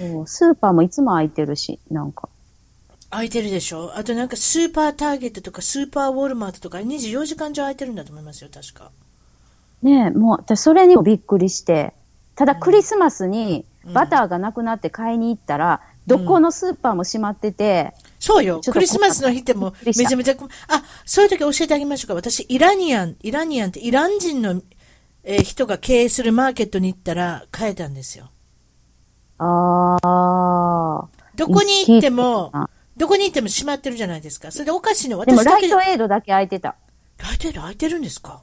うん。スーパーもいつも空いてるし、なんか。空いてるでしょ？あとなんかスーパーターゲットとかスーパーウォルマートとか24時間中空いてるんだと思いますよ、確か。ねえ、もう、私それにもびっくりして、ただクリスマスにバターがなくなって買いに行ったら、どこのスーパーも閉まってて、そうよ。クリスマスの日ってもめちゃめちゃこ、あ、そういう時教えてあげましょうか。私、イラニアン、イラニアンってイラン人の、えー人が経営するマーケットに行ったら買えたんですよ。ああ。どこに行ってもあ、どこに行っても閉まってるじゃないですか。それでおかしいの。でもライ私だけで、トエイドだけ空いてた。ライトエイド空いてるんですか？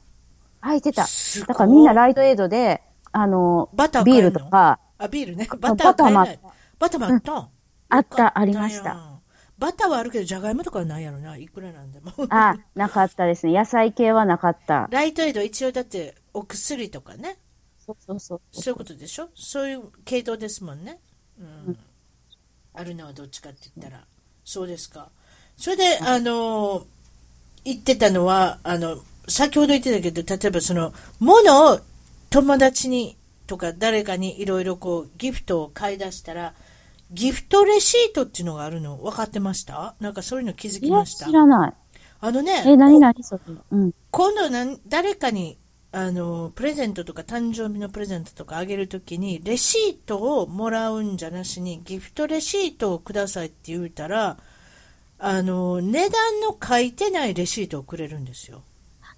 空いてた。だからみんなライトエイドで、あの、バタービールとか、あ、ビールね。バター買えない。バターもあったんあったありました。バターはあるけど、じゃがいもとかはないやろな。いくらなんでも。あ、なかったですね。野菜系はなかった。ライトエイド一応だってお薬とかね。そうそうそう。そういうことでしょ？そういう系統ですもんね。うん。あるのはどっちかって言ったら。そうですか。それで、あの、言ってたのは、あの、先ほど言ってたけど、例えばその、物を友達にとか誰かにいろいろこう、ギフトを買い出したら、ギフトレシートっていうのがあるの分かってました？なんかそういうの気づきました？知らない。あのね、え、なになにそれ。うん。今度なん誰かにあのプレゼントとか誕生日のプレゼントとかあげるときにレシートをもらうんじゃなしにギフトレシートをくださいって言うたらあの、値段の書いてないレシートをくれるんですよ。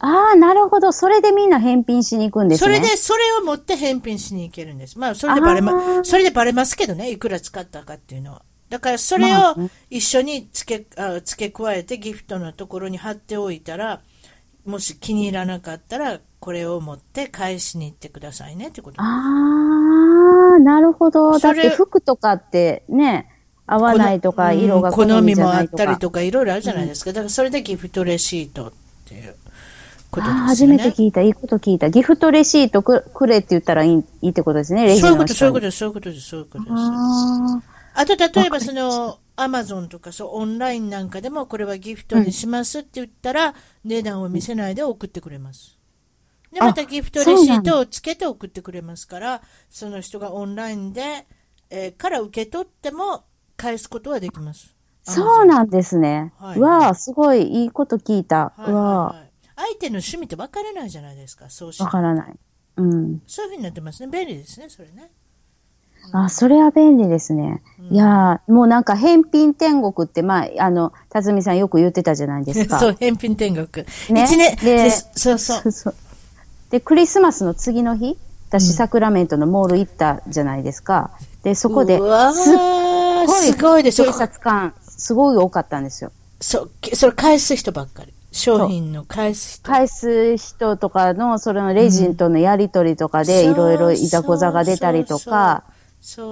ああ、なるほど。それでみんな返品しに行くんですね。それで、それを持って返品しに行けるんです。まあ、それでバレあま、ーそれでバレますけどね、いくら使ったかっていうのは。だから、それを一緒に付け、あ付け加えてギフトのところに貼っておいたら、もし気に入らなかったら、これを持って返しに行ってくださいねってこと。ああ、なるほど。だって服とかってね、合わないとか、うん色が好みじゃもあっないとか。たりとか、いろいろあるじゃないですか。だから、それでギフトレシートっていうことですよね。ああ、初めて聞いた。いいこと聞いた。ギフトレシートくくれって言ったらいいいいってことですね、レジそういうこと、そういうことです、そういうことです、そういうことです。ああと、例えば、その、アマゾンとか、そう、オンラインなんかでも、これはギフトにしますって言ったら、値段を見せないで送ってくれます。で、あまたギフトレシートをつけて送ってくれますから、その人がオンラインで、えーから受け取っても返すことはできます。あ、そうなんですね。はいうわあ、すごいいいこと聞いた。はいうはいわはい。相手の趣味って分からないじゃないですか、そうしあ、わからない。うん。そういうふうになってますね。便利ですね、それね。あ、それは便利ですね。いやーもうなんか返品天国って、まあ、あの、辰巳さんよく言ってたじゃないですか。そう、返品天国。ね一年、ででそうそう。そう。で、クリスマスの次の日、私、うんサクラメントのモール行ったじゃないですか。で、そこで、うわーすっごいすごいでしょ警。察官、すごい多かったんですよ。そそれ返す人ばっかり。商品の返す人。返す人とかの、それのレジとのやりとりとかで、いろいろいざこざが出たりとか、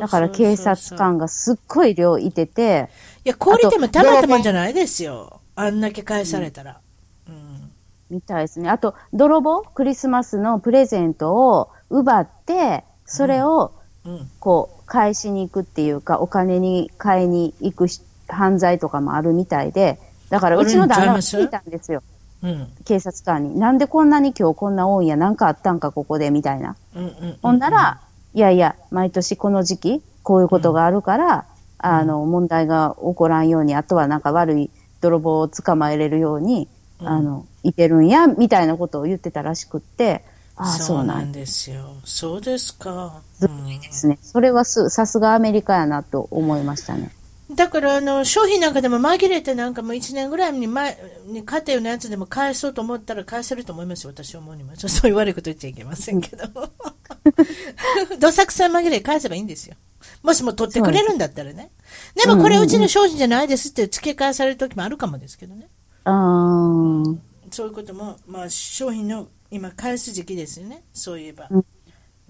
だから警察官がすっごい量いてて、いや、氷でもあとたまったもんじゃないですよ。あんだけ返されたら。うん。みたいですね。あと、泥棒？クリスマスのプレゼントを奪って、それを、うん。こう、返しに行くっていうか、お金に買いに行くし犯罪とかもあるみたいで、だから、うちの旦那が聞いたんですよ。うん。警察官に。なんでこんなに今日こんな多いんや、なんかあったんか、ここで、みたいな。うん。うん。ほんなら、いやいや、毎年この時期、こういうことがあるから、あの、問題が起こらんように、あとはなんか悪い泥棒を捕まえれるように、うんあの、いてるんや、みたいなことを言ってたらしくって、ああ、そそううなんですよ。そうですか。すごいですね。それはす、さすがアメリカやなと思いましたね。だから、あの、商品なんかでも紛れてなんかもう1年ぐらいに前に買ったようなやつでも返そうと思ったら返せると思いますよ、私は思うにも。ちょそういう悪いこと言っちゃいけませんけど。どさくさ紛れ返せばいいんですよ。もしも取ってくれるんだったらね。でもこれうちの商品じゃないですって付け返される時もあるかもですけどね。あーそういうことも、まあ商品の今返す時期ですよね。そういえば。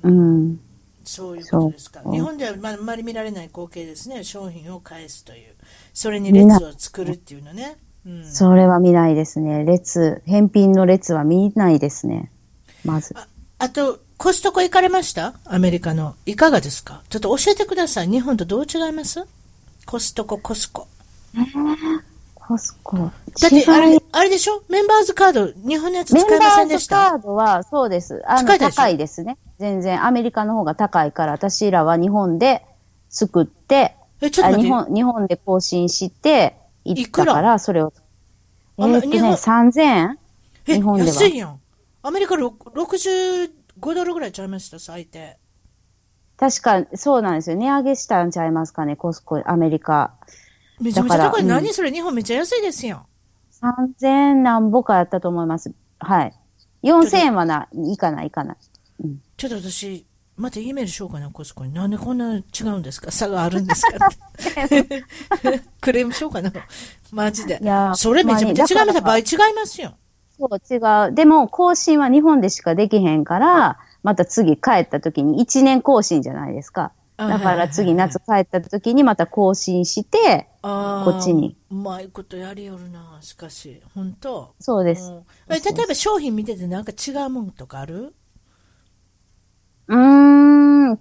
うん。そういうことですか。日本ではまああんまり見られない光景ですね。商品を返すという。それに列を作るっていうのね。うん。それは見ないですね。列、返品の列は見ないですね。まず。ああと、コストコ行かれました？アメリカの。いかがですか？ちょっと教えてください。日本とどう違います？コストコ、コスコ。コスコ。だって、あれ、あれでしょ？メンバーズカード、日本のやつメン使いませバーズんでした？カードは、そうです。あの、高いですね。全然、アメリカの方が高いから、私らは日本で作って、え、ちょっと待っ日本、日本で更新して、行ったかいくら、それを。えあまーっとね、日本？3000円？え、日本では安いやん。アメリカろ65ドルぐらいちゃいました、最低。確か、そうなんですよ。値上げしたんちゃいますかね、コスコ、アメリカ。めちゃめちゃ高い。だからうん何それ？日本めっちゃ安いですやん。3000何ぼかやったと思います。はい。4000円はな、いかない、いかない。ちょっと私、また E メールしようかな、コスコに。なんでこんな違うんですか？差があるんですか？って。クレームしようかな。マジでい。やーそれめちゃめちゃ違います。倍違いますよ。そう、違う。でも、更新は日本でしかできへんから、また次帰った時に1年更新じゃないですか。あだから次夏帰った時にまた更新して、こっちに。うまいことやりよるな、しかし。本当？そうです。うんえ例えば商品見ててなんか違うもんとかある？うーん。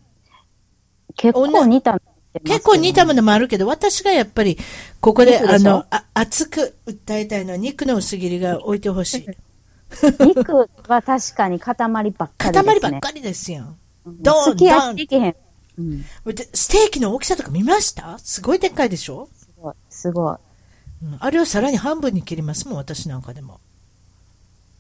結構似た結構似たものもあるけど、私がやっぱり、ここで、あの、あ熱く訴えたいのは肉の薄切りが置いてほしい。肉は確かに塊ばっかりです、ね。塊ばっかりですやん。うんドーンすき焼きできへん。うん。でステーキの大きさとか見ました？すごいでっかいでしょ、すごい。すごい。うん、あれをさらに半分に切りますもん、私なんかでも。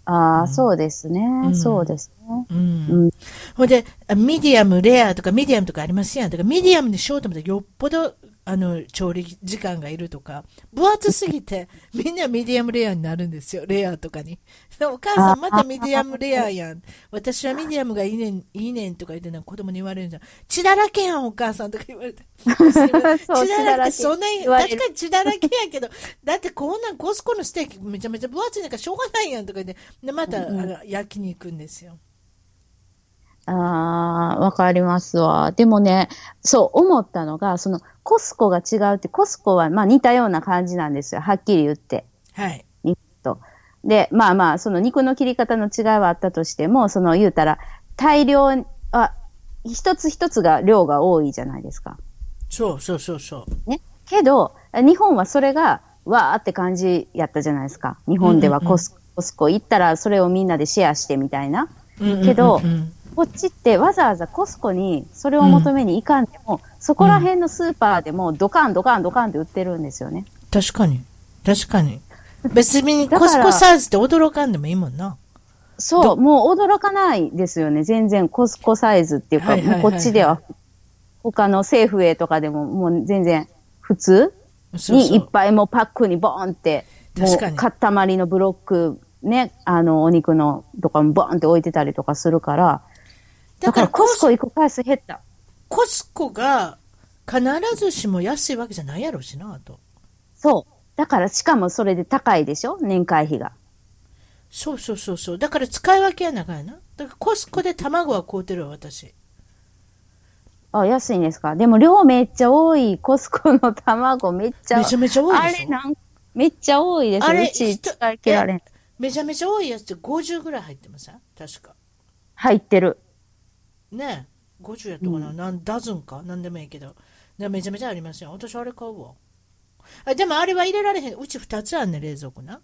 ああ、そうですね、んそうですね。うん。うん。ほんで、あミディアム、レアとかミディアムとかありますやん。だからミディアムにしようと思ったらよっぽどあの調理時間がいるとか、分厚すぎて、みんなミディアムレアになるんですよ、レアとかに。お母さん、またミディアムレアやん。私はミディアムがいいねん、いいねんとか言ってなんか子供に言われるじゃん。血だらけやん、お母さんとか言われて。血だらけ、そんな、確かに血だらけやけど、だってこんなん Costco のステーキめちゃめちゃ分厚いなんかしょうがないやんとか言って、で、また、あの焼きに行くんですよ。ああ、わかりますわ。でもね、そう思ったのが、そのコスコが違うって、コスコはまあ似たような感じなんですよ。はっきり言って。はい。肉と。で、まあまあ、その肉の切り方の違いはあったとしても、その言うたら、大量は、一つ一つが量が多いじゃないですか。そうそうそうそう。ね。けど、日本はそれが、わーって感じやったじゃないですか。日本ではコス,、コスコ行ったらそれをみんなでシェアしてみたいな。けど、うんうんうんこっちってわざわざコスコにそれを求めに行かんでも、うん、そこら辺のスーパーでもドカンドカンドカンって売ってるんですよね。確かに。確かに。別にコスコサイズって驚かんでもいいもんな。そう、もう驚かないですよね。全然コスコサイズっていうか、もうこっちでは、他の政府へとかでももう全然普通にいっぱいもうパックにボーンって、もう塊のブロックね、あの、お肉のとかもボーンって置いてたりとかするから、だからコスコ行く回数減った。コスコが必ずしも安いわけじゃないやろうしな、と。そう。だからしかもそれで高いでしょ？年会費が。そうそうそうそう。だから使い分けやなかやな。だからコスコで卵は買うてるわ、私。あ、安いんですか？でも量めっちゃ多い。コスコの卵めっちゃ。めちゃめちゃ多いあれなんめっちゃ多いですあれ、うち使い切られん。めちゃめちゃ多いやつって50ぐらい入ってません？確か。入ってる。ね50やったかな、うん、何ダズンか？何でもいいけど。めちゃめちゃありますよ。私あれ買うわ。あでもあれは入れられへん。うち2つあんね冷蔵庫な。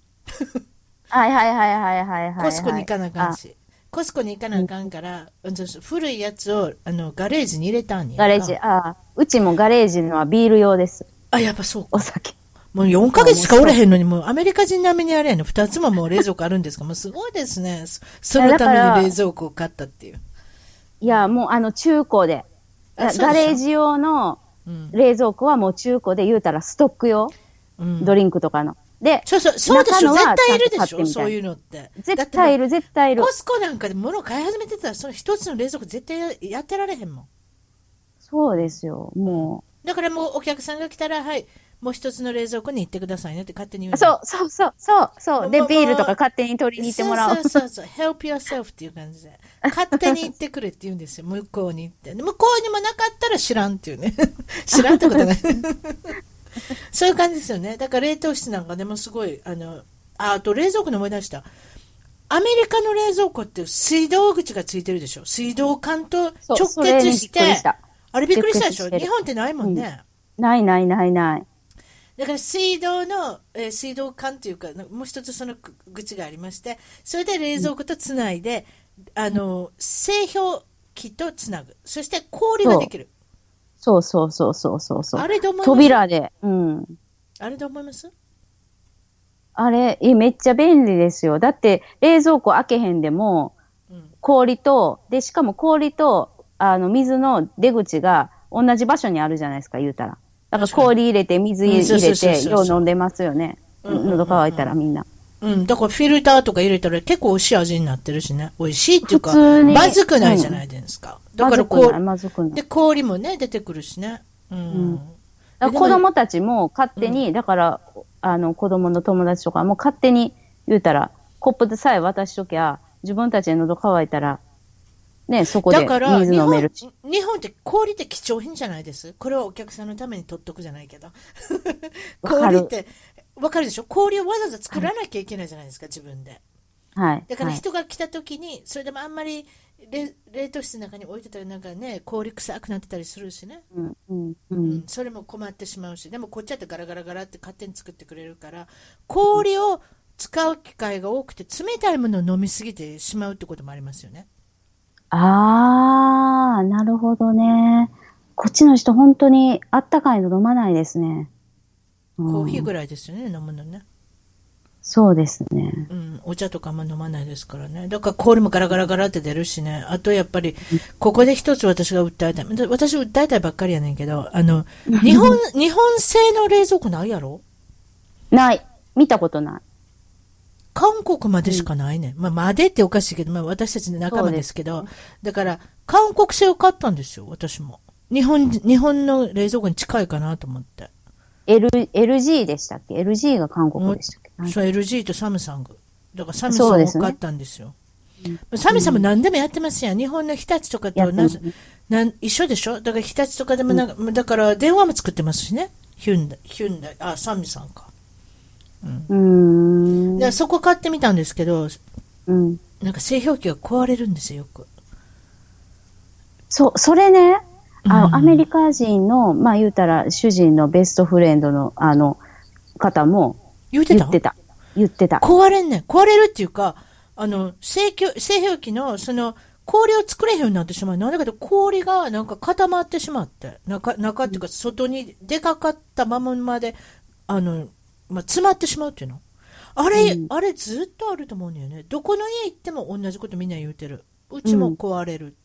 はいはいはいはいはい、はい、コスコに行かなあかんし。コスコに行かなあかんから、うん、古いやつをあのガレージに入れたんやガレージああうちもガレージのはビール用です。あやっぱそうお酒。もう4ヶ月しかおれへんのに、もうアメリカ人並みにあれやの、2つももう冷蔵庫あるんですか？もうすごいですね。そのために冷蔵庫を買ったっていう。いや、もうあの中古で。ガレージ用の冷蔵庫はもう中古で言うたらストック用。うん、ドリンクとかの。で、そうそう、そうでしょ。絶対いるでしょ。そういうのって。絶対いる、絶対いる。コスコなんかで物買い始めてたら、その一つの冷蔵庫絶対やってられへんもん。そうですよ、もう。だからもうお客さんが来たら、はい、もう一つの冷蔵庫に行ってくださいねって勝手に言う。そう、そう、そう、そう、そう。で、ビールとか勝手に取りに行ってもらう。そうそうそう、help yourself っていう感じで。勝手に行ってくれって言うんですよ、向こうに行って。向こうにもなかったら知らんっていうね。知らんってことない。そういう感じですよね。だから冷凍室なんかでもすごい、あの、あ、あと冷蔵庫の思い出した。アメリカの冷蔵庫って水道口がついてるでしょ。水道管と直結して。あれびっくりしたでしょ？日本ってないもんね、うん。ないないないない。だから水道の、えー、水道管というか、もう一つその口がありまして、それで冷蔵庫とつないで、うん、あの、製氷機とつなぐ。そして氷ができる。そうそうそうそうそうそう。あれどう思います？扉で。うん。あれどう思います？あれ、え、めっちゃ便利ですよ。だって、冷蔵庫開けへんでも、氷と、で、しかも氷と、あの、水の出口が同じ場所にあるじゃないですか、言うたら。だから氷入れて、水入れて、よう飲んでますよね。喉乾いたらみんな。うん、だからフィルターとか入れたら結構美味しい味になってるしね。美味しいっていうか、まずくないじゃないですか。うん、だからこう、で、氷もね、出てくるしね。うん。うん、子供たちも勝手に、うん、だから、あの、子供の友達とかも勝手に言うたら、コップでさえ渡しときゃ、自分たちで喉乾いたら、ね、そこで水飲める日本。日本って氷って貴重品じゃないです？これはお客さんのために取っとくじゃないけど。氷って、わかるでしょ？氷をわざわざ作らなきゃいけないじゃないですか、自分で。はい。だから人が来た時に、それでもあんまり冷冷凍室の中に置いてたらなんかね、氷臭くなってたりするしね。うん、うん、うん。それも困ってしまうし、でもこっちだってガラガラガラって勝手に作ってくれるから、氷を使う機会が多くて、冷たいものを飲みすぎてしまうってこともありますよね。あー、なるほどね。こっちの人本当にあったかいの飲まないですね。コーヒーぐらいですよね、飲むのね。そうですね。うん、お茶とかあんま飲まないですからね。だから氷もガラガラガラって出るしね。あとやっぱり、ここで一つ私が訴えたい。で私訴えたいばっかりやねんけど、あの、日本、日本製の冷蔵庫ないやろ？ない。見たことない。韓国までしかないねん。まあ、までっておかしいけど、まあ私たちの仲間ですけど、だから、韓国製を買ったんですよ、私も。日本、日本の冷蔵庫に近いかなと思って。L、LG でしたっけ ?LG が韓国でしたっけ、はいそう、LG とサムサング。だからサムサングを買ったんですよ。サムサング何でもやってますやん。日本の日立とかやとななん一緒でしょ？だから日立とかでもなんか、だから電話も作ってますしね。ヒュンダイ、ヒュンダイ、あ、サムさんか。うーん。で、そこ買ってみたんですけど、うん。なんか製氷機が壊れるんですよ、よく。そう、それね、あの、うんアメリカ人の、まあ言うたら、主人のベストフレンドの、あの、方も言ってた？言ってた。言ってた。壊れんねん。壊れるっていうか、あの、製氷製氷機の、その、氷を作れへんようになってしまう。なんだけど、氷がなんか固まってしまって、中、中っていうか、外に出かかったまままで、あの、まあ、詰まってしまうっていうの。あれ、うんあれずっとあると思うんだよね。どこの家行っても同じことみんな言うてる。うちも壊れるって。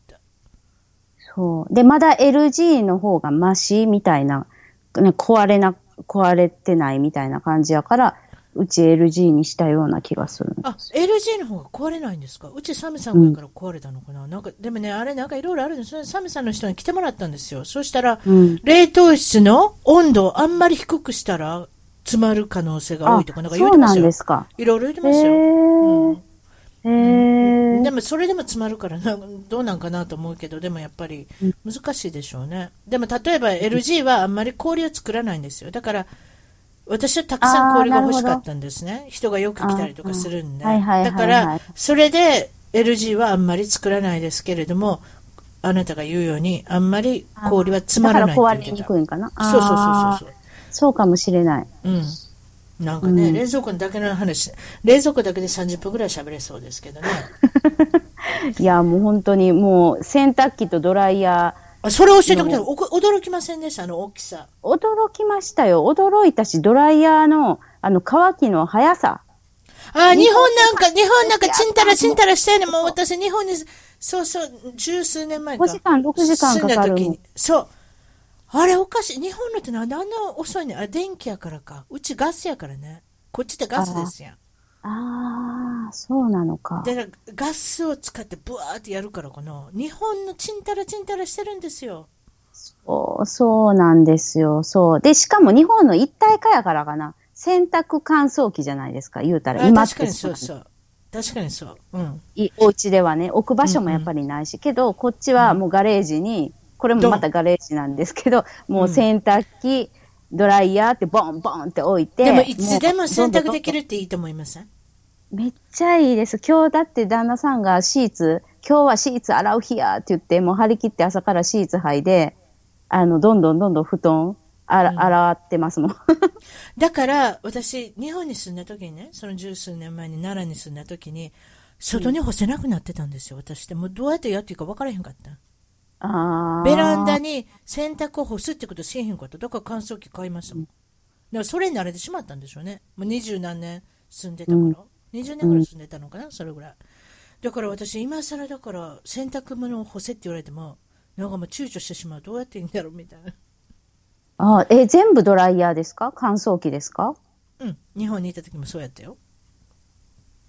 そう。で、まだ LG の方がマシみたいな、ね壊れな、壊れてないみたいな感じやから、うち LG にしたような気がする。あ、LG の方が壊れないんですか？うちサムさんやから壊れたのかな、なんか、でもね、あれなんかいろいろあるんですよ。サムさんの人に来てもらったんですよ。そしたら、うん。冷凍室の温度をあんまり低くしたら詰まる可能性が多いとか、なんか言そううなんてますよ。ですか。いろいろ言ってへますよ。うんー。へー。でもそれでも詰まるからなどうなんかなと思うけどでもやっぱり難しいでしょうねでも例えば LG はあんまり氷を作らないんですよだから私はたくさん氷が欲しかったんですね人がよく来たりとかするんでだからそれで LG はあんまり作らないですけれどもあなたが言うようにあんまり氷は詰まらないだから壊れにくいんかな。そうそうそうあそうそうーそうかもしれない。うん。なんかね、うん冷蔵庫だけの話、冷蔵庫だけで30分ぐらい喋れそうですけどね。いや、もう本当にもう洗濯機とドライヤあそれ教えてください。おこ驚きませんでした、あの大きさ。ー、驚きましたよ。驚いたし、ドライヤーの、あの、乾きの速さ。あ、日本なんか、日本なんかちんたらちんたらしたよね。もう私、日本に、そうそう、十数年前か。5時間、6時間住んだかかる。時に。そう。あれおかしい。日本のってなんであんな遅いねんあれ電気やからか。うちガスやからね。こっちってガスですやん。ああ、そうなのか。で、ガスを使ってブワーってやるからかな。日本のちんたらちんたらしてるんですよ。そうそうなんですよ。そう。で、しかも日本の一体化やからかな。洗濯乾燥機じゃないですか、言うたら。あ今っ確かにてそうそう。確かにそう。うん。いお家ではね、置く場所もやっぱりないし、けど、こっちはもうガレージに、これもまたガレージなんですけど、もう洗濯機、ドライヤーってボンボンって置いて。でも、いつでも洗濯できるっていいと思いません？めっちゃいいです。今日だって旦那さんがシーツ、今日はシーツ洗う日やって言って、もう張り切って朝からシーツ履いで、あの、どんどんどんどん布団、あら、洗ってますもん。だから、私、日本に住んだ時にね、その十数年前に奈良に住んだ時に、外に干せなくなってたんですよ、私って。もうどうやってやっていいか分からへんかった。ベランダに洗濯を干すってことしへんかった。だから乾燥機買いましたもん。だからそれに慣れてしまったんでしょうね。もう二十何年住んでたから。二十年ぐらい住んでたのかな、それぐらい。だから私、今更だから洗濯物を干せって言われても、なんかもう躊躇してしまう。どうやっていいんだろうみたいな。あーえ、全部ドライヤーですか？乾燥機ですか？うん。日本にいた時もそうやったよ。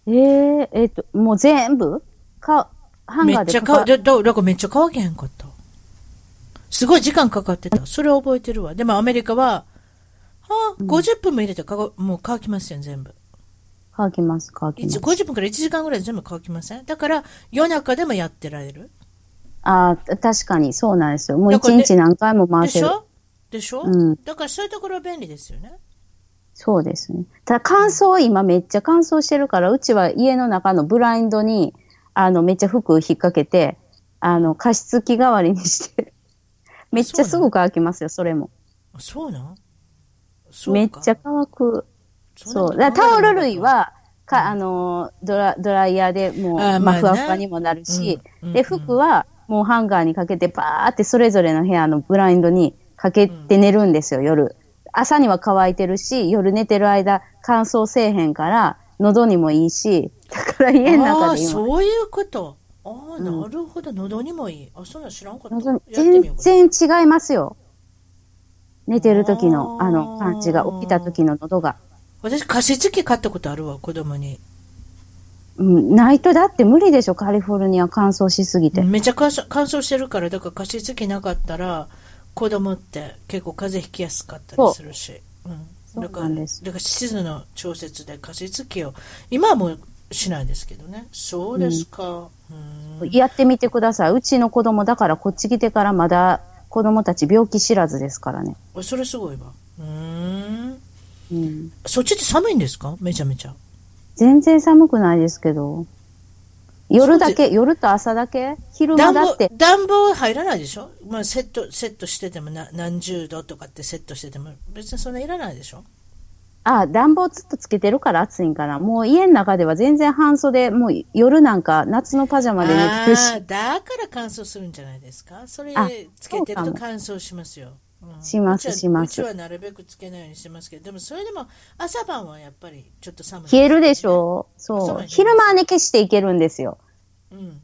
えー、えっ、と、もう全部？か、ハンめっちゃか、ガーでかかだだだからめっちゃ乾けへんかった。すごい時間かかってた。それは覚えてるわ。でもアメリカは、はあ、50分も入れてかがもう乾きますよ、全部。乾きます、乾きま一す。50分から1時間ぐらいで全部乾きません？だから夜中でもやってられる？ああ、確かにそうなんですよ。もう一だからね日何回も回せる。でしょ？でしょ、うんだからそういうところは便利ですよね。そうですね。ただ乾燥、今めっちゃ乾燥してるから、うちは家の中のブラインドに、あの、めっちゃ服引っ掛けて、あの、加湿器代わりにして、めっちゃすぐ乾きますよ、それも。あそうなん？めっちゃ乾く。そう。だタオル類、は、か、あの、ドラ、ドライヤーでもう、まあ、あーまあねふわふわにもなるし、で、うんうん服は、もうハンガーにかけて、バーってそれぞれの部屋のブラインドにかけて寝るんですよ、夜。朝には乾いてるし、夜寝てる間乾燥せえへんから、喉にもいいし、だから家のああ、中で今、そういうこと。ああ、うんなるほど。喉にもいい。あ、そんなん知らんかった。全然違いますよ。寝てる時の、あの、感じが、起きた時の喉が。私、加湿器買ったことあるわ、子供に。うん、ないとだって無理でしょ、カリフォルニア乾燥しすぎて。めっちゃ乾燥乾燥してるから、だから加湿器なかったら、子供って結構風邪ひきやすかったりするし。うん。そうだから、なんですだから湿度の調節で加湿器を、今はもうしないですけどね。そうですか。うん。やってみてください。うちの子供だからこっち来てからまだ子供たち病気知らずですからね。あそれすごいわ。うーん。うん、そっちって寒いんですか？めちゃめちゃ。全然寒くないですけど。夜だけ、夜と朝だけ？昼間だって、暖房入らないでしょ？まあセット、セットしててもな何十度とかってセットしてても別にそんないらないでしょ？あ、暖房ずっとつけてるから暑いんかな。もう家の中では全然半袖、もう夜なんか夏のパジャマで寝てるしだから乾燥するんじゃないですか？それあつけてると乾燥しますよ。うんしますしますうちはなるべくつけないようにしてますけど、でもそれでも朝晩はやっぱりちょっと寒い、冷えるでしょそうそう。ね昼間はね、消していけるんですよ。うん。う。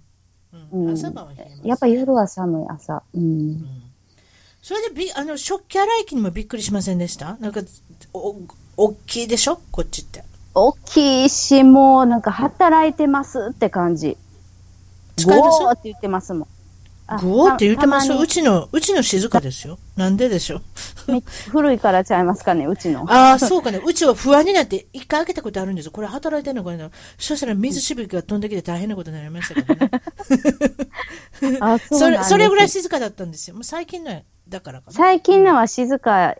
うんん朝晩は冷えます。やっぱ夜は寒い朝。うん。それでび、あの、食器洗い機にもびっくりしませんでした？なんか、お、大きいでしょ？こっちって。大きいし、もうなんか働いてますって感じ。使います？ゴーって言ってますもん。あゴーって言ってます？うちの、うちの静かですよ。なんででしょう？め古いからちゃいますかね、うちの。ああ、そうかね。うちは不安になって一回開けたことあるんですよ。これ働いてんのかなそしたら水しぶきが飛んできて大変なことになりましたけどね。あ、そうそれ、それぐらい静かだったんですよ。もう最近のだからかな。最近のは静かうん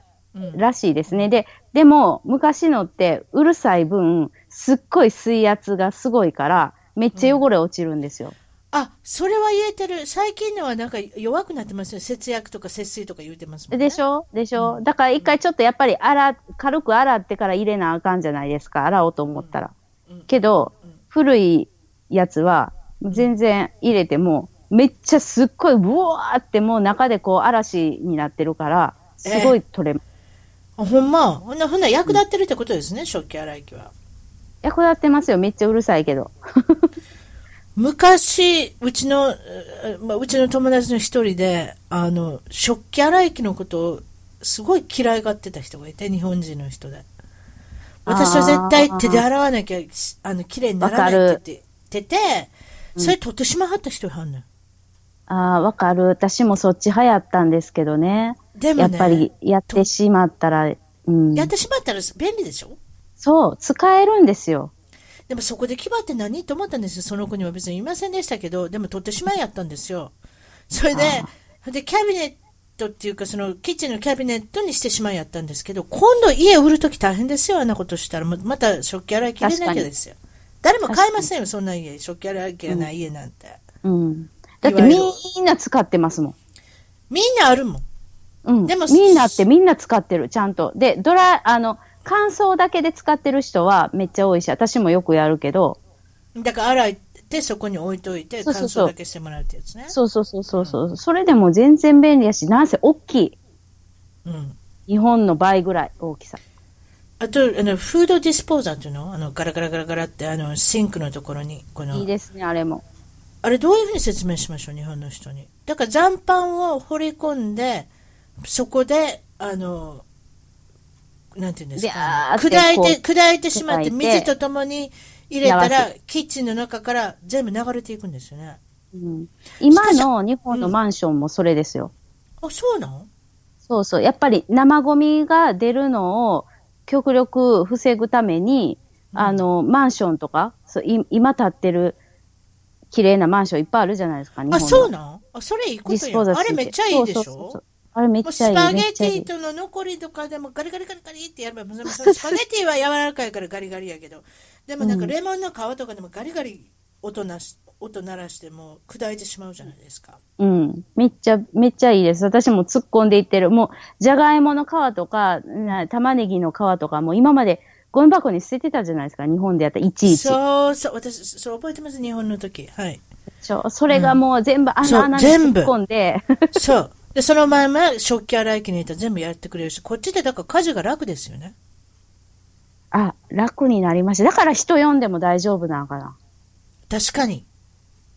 らしいですね。で、でも、昔のってうるさい分、すっごい水圧がすごいから、めっちゃ汚れ落ちるんですよ。あ、それは言えてる。最近のはなんか弱くなってますよ。節約とか節水とか言うてますもんね。でしょ？でしょ、だから一回ちょっとやっぱり洗、軽く洗ってから入れなあかんじゃないですか。洗おうと思ったら。うんけど、古いやつは、全然入れても、めっちゃすっごい、ブワーってもう中でこう嵐になってるから、すごい取れ、あほんま？ほんな、ほんな役立ってるってことですね。食器洗い機は。役立ってますよ。めっちゃうるさいけど。昔、うちの、うまあ、うちの友達の一人で、あの、食器洗い機のことをすごい嫌いがってた人がいて、日本人の人で。私は絶対手で洗わなきゃ、あの、綺麗にならないって言ってて、それ取ってしまはった人がはんねん。ああ、わかる。私もそっち流行ったんですけどね。でもね、やっぱりやってしまったら、うん。やってしまったら便利でしょ？そう、使えるんですよ。でもそこで決まって何？と思ったんですよ。その子には別にいませんでしたけど、でも取ってしまいやったんですよ。それで、で、キャビネットっていうか、そのキッチンのキャビネットにしてしまいやったんですけど、今度家を売るとき大変ですよ。あんなことしたら、ままた食器洗い機入れなきゃですよ。誰も買いませんよ、そんな家。食器洗い機がない家なんて。うん。だってみんな使ってますもん。みんなあるもん。うん。でもみんなってみんな使ってる、ちゃんと。で、ドラ、あの、乾燥だけで使ってる人はめっちゃ多いし、私もよくやるけど、だから洗ってそこに置いといて、乾燥だけしてもらうってやつね。そうそうそうそうそう、それでも全然便利やし、なんせ大きい。うん。日本の倍ぐらい大きさ。あと、あの、フードディスポーザーっていうの？あの、ガラガラガラガラって、あの、シンクのところに、この、いいですね、あれも。あれどういうふうに説明しましょう、日本の人に。だから残飯を掘り込んで、そこで、あの、なんていうんですか、砕いて、こ砕いてしまって、水とともに入れた流ら、キッチンの中から全部流れていくんですよね。うん、今の日本のマンションもそれですよ。あ、そうなのそうそう。やっぱり生ゴミが出るのを極力防ぐために、あの、マンションとか、そうい今建ってる綺麗なマンションいっぱいあるじゃないですか、日本あ、の。そうなのあ、それいいことやあれめっちゃいいでしょ？そうそうそうそうあれめっちゃいい。スパゲティとの残りとかでもガリガリガリガリってやれば、スパゲティは柔らかいからガリガリやけど、でもなんかレモンの皮とかでもガリガリ音なし、音鳴らしても砕いてしまうじゃないですか。うん。めっちゃ、めっちゃいいです。私も突っ込んでいってる。もう、じゃがいもの皮とか、な玉ねぎの皮とか、もう今までゴミ箱に捨ててたじゃないですか、日本でやったらいちいち。そうそう、私、それ覚えてます、日本の時。はい。そうそれがもう全部あそうの穴に突っ込んで、そう。で、そのまま食器洗い機に入れたら全部やってくれるし、こっちでだから家事が楽ですよね。あ、楽になりました。だから人呼んでも大丈夫なのかな。確かに。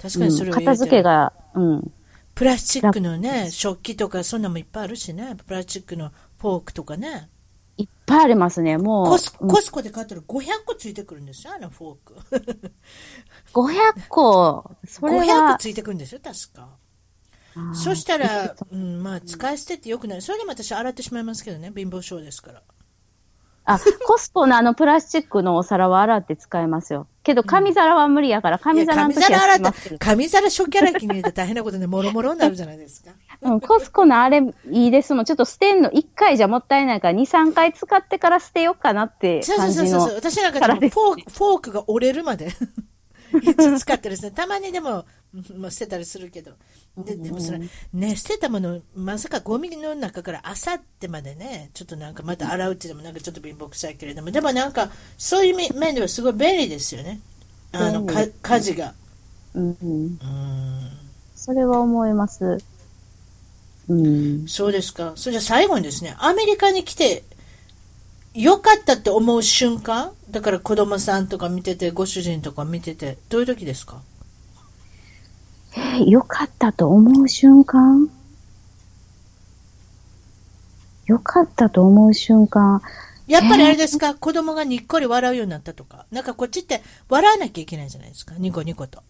確かにそれをうん片付けが、うん。プラスチックのね、食器とかそんなのもいっぱいあるしね。プラスチックのフォークとかね。いっぱいありますね。もう、コスうんコスコで買ったら500個ついてくるんですよ、あのフォーク。500個。それ500は個、ついてくるんですよ、確か。そしたら、うん、まあ、使い捨てってよくない。それでも私洗ってしまいますけどね、貧乏症ですから。あ、コスコのあのプラスチックのお皿は洗って使えますよ。けど、紙皿は無理やから、紙皿の時は紙皿洗っしますけどた紙皿食器洗い機に入れて大変なことでもろもろになるじゃないですか。うん、コスコのあれいいですもん。ちょっと捨てんの1回じゃもったいないから、2、3回使ってから捨てようかなってそうそ感じのうそうそう。。私なんかフォーク、フォークが折れるまで 使ってるですね。たまにでも、うんまあ、捨てたりするけど。ででもそれ、ね、捨てたもの、まさかゴミの中からあさってまでね、ちょっとなんかまた洗うっていうのもなんかちょっと貧乏くさいけれども、でもなんか、そういう面面ではすごい便利ですよね。あの、か家事が。うんうん、うん。それは思います。うん。そうですか。それじゃあ最後にですね、アメリカに来て、良かったって思う瞬間？だから子供さんとか見てて、ご主人とか見てて、どういう時ですか？えーよかったと思う瞬間？よかったと思う瞬間？やっぱりあれですか、子供がにっこり笑うようになったとか？なんかこっちって笑わなきゃいけないじゃないですか？ニコニコと。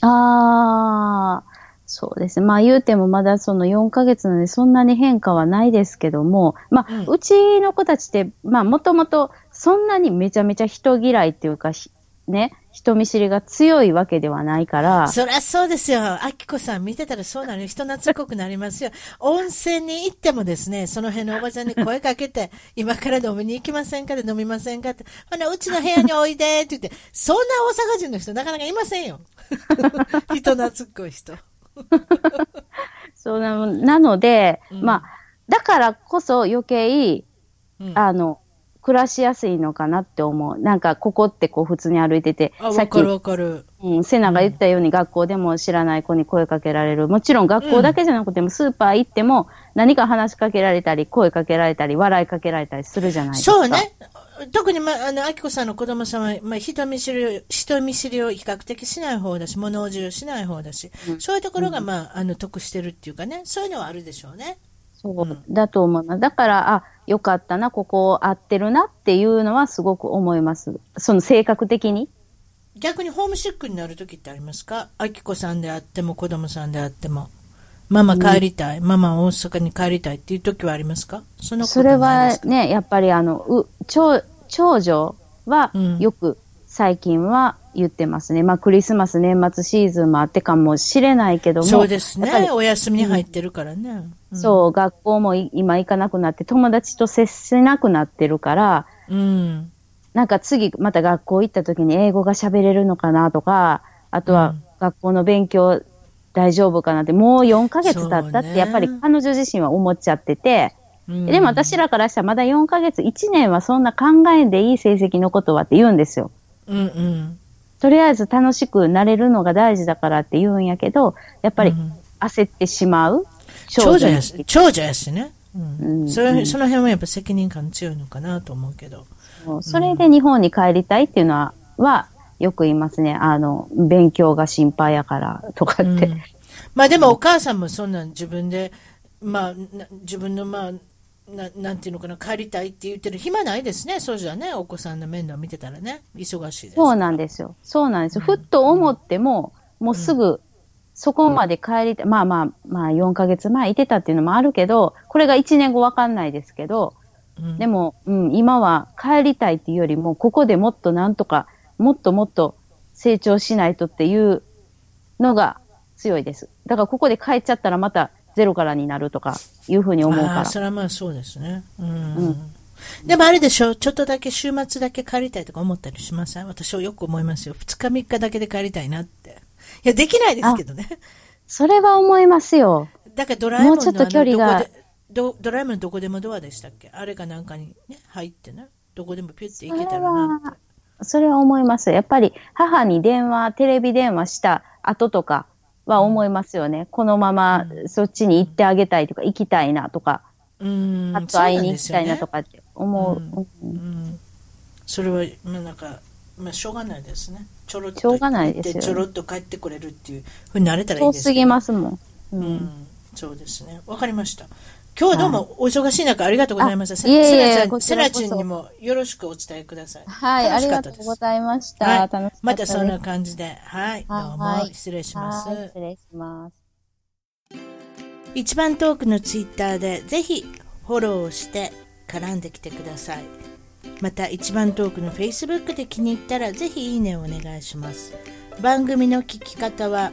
ああ、そうですね。まあ言うてもまだその4ヶ月なのでそんなに変化はないですけども、まあ、うちの子たちって、まあもともとそんなにめちゃめちゃ人嫌いっていうか、ひね、人見知りが強いわけではないから、そりゃそうですよ。あきこさん見てたらそうなのよ。人懐っこくなりますよ。温泉に行ってもですね、その辺のおばちゃんに声かけて、今から飲みに行きませんかで飲みませんかって。ほな、うちの部屋においでって言って、そんな大阪人の人なかなかいませんよ。人懐っこい人。そうななので、うんまあ、だからこそ余計、うんあの、暮らしやすいのかなって思う。なんか、ここってこう普通に歩いててあ、、さっきわかるわかる。うん、セナが言ったように学校でも知らない子に声かけられる。もちろん学校だけじゃなくても、スーパー行っても何か話しかけられたり、声かけられたり、笑いかけられたりするじゃないですか。そうね。特に、ま、あの、あきこさんの子供さんは、まあ、人見知りを、人見知りを比較的しない方だし、物おじをしない方だし、そういうところが、まあ、あの、得してるっていうかね、そういうのはあるでしょうね。そう、だと思います。だから、あ、よかったな、ここ合ってるなっていうのはすごく思います。その性格的に？逆にホームシックになる時ってありますか？あきこさんであっても、子供さんであっても。ママ帰りたい、ママ大阪に帰りたいっていう時はありますか？そのことそれないですか？はね、やっぱりあの、う、長、長女はうんよく最近は言ってますね。まあクリスマス年末シーズンもあってかもしれないけども。そうですやっぱりね。お休みに入ってるからね。うんそう、学校もい今行かなくなって、友達と接せなくなってるから、うん。なんか次また学校行った時に英語が喋れるのかなとか、あとはうん学校の勉強大丈夫かなって、もう4ヶ月経ったってやっぱり彼女自身は思っちゃってて、うんでも私らからしたらまだ4ヶ月、1年はそんな考えんでいい成績のことはって言うんですよ。うんうん。とりあえず楽しくなれるのが大事だからって言うんやけど、やっぱりうん焦ってしまう。長女やにし、長女やしね。うんうんそれその辺はやっぱ責任感強いのかなと思うけど。それで日本に帰りたいっていうのは、はよく言いますね。あの、勉強が心配やからとかって。うんまあでもお母さんもそんなん自分で、まあ、な自分のまあ、ななんていうのかな、帰りたいって言ってる暇ないですね。そうじゃね、お子さんの面倒見てたらね、忙しいです。そうなんですよ。そうなんですよ。ふっと思っても、もうすぐ、そこまで帰りたい。まあまあ、まあ4ヶ月前いてたっていうのもあるけど、これが1年後わかんないですけど、うんでも、うん、今は帰りたいっていうよりも、ここでもっとなんとか、もっともっと成長しないとっていうのが強いです。だからここで帰っちゃったらまたゼロからになるとかいうふうに思うからああ、。それはまあそうですね。うん。うんでもあれでしょ、ちょっとだけ週末だけ帰りたいとか思ったりしません？私はよく思いますよ。2日3日だけで帰りたいなって。いや、できないですけどね。それは思いますよ。だからドラえもんのもうちょっと距離がどドラえもんのどこでもドアでしたっけ？あれかなんかにね、入ってね。どこでもピュッて行けたらなって。それは思います。やっぱり母に電話、テレビ電話した後とかは思いますよね。このままそっちに行ってあげたいとか、行きたいなとか、うんあと会いに行きたいなとか。かって思う。ううんうんそれは、まあ、なんか、まあ、しょうがないですね。ちょろっとしょうがないですよ行ってちょろっと帰ってこれるっていうふうになれたらいい遠すぎですけどますもん。う。うんん、そうですね。わかりました。今日はどうもお忙しい中ありがとうございました。せあいえいえセラちゃん、にもよろしくお伝えください。はい、ありがとうございました。はい楽しかった。またそんな感じで、はい、どうもはい失礼します。はい失礼します。一番トークのツイッターでぜひフォローをして絡んできてください。また一番トークの Facebook で気に入ったらぜひいいねをお願いします。番組の聞き方は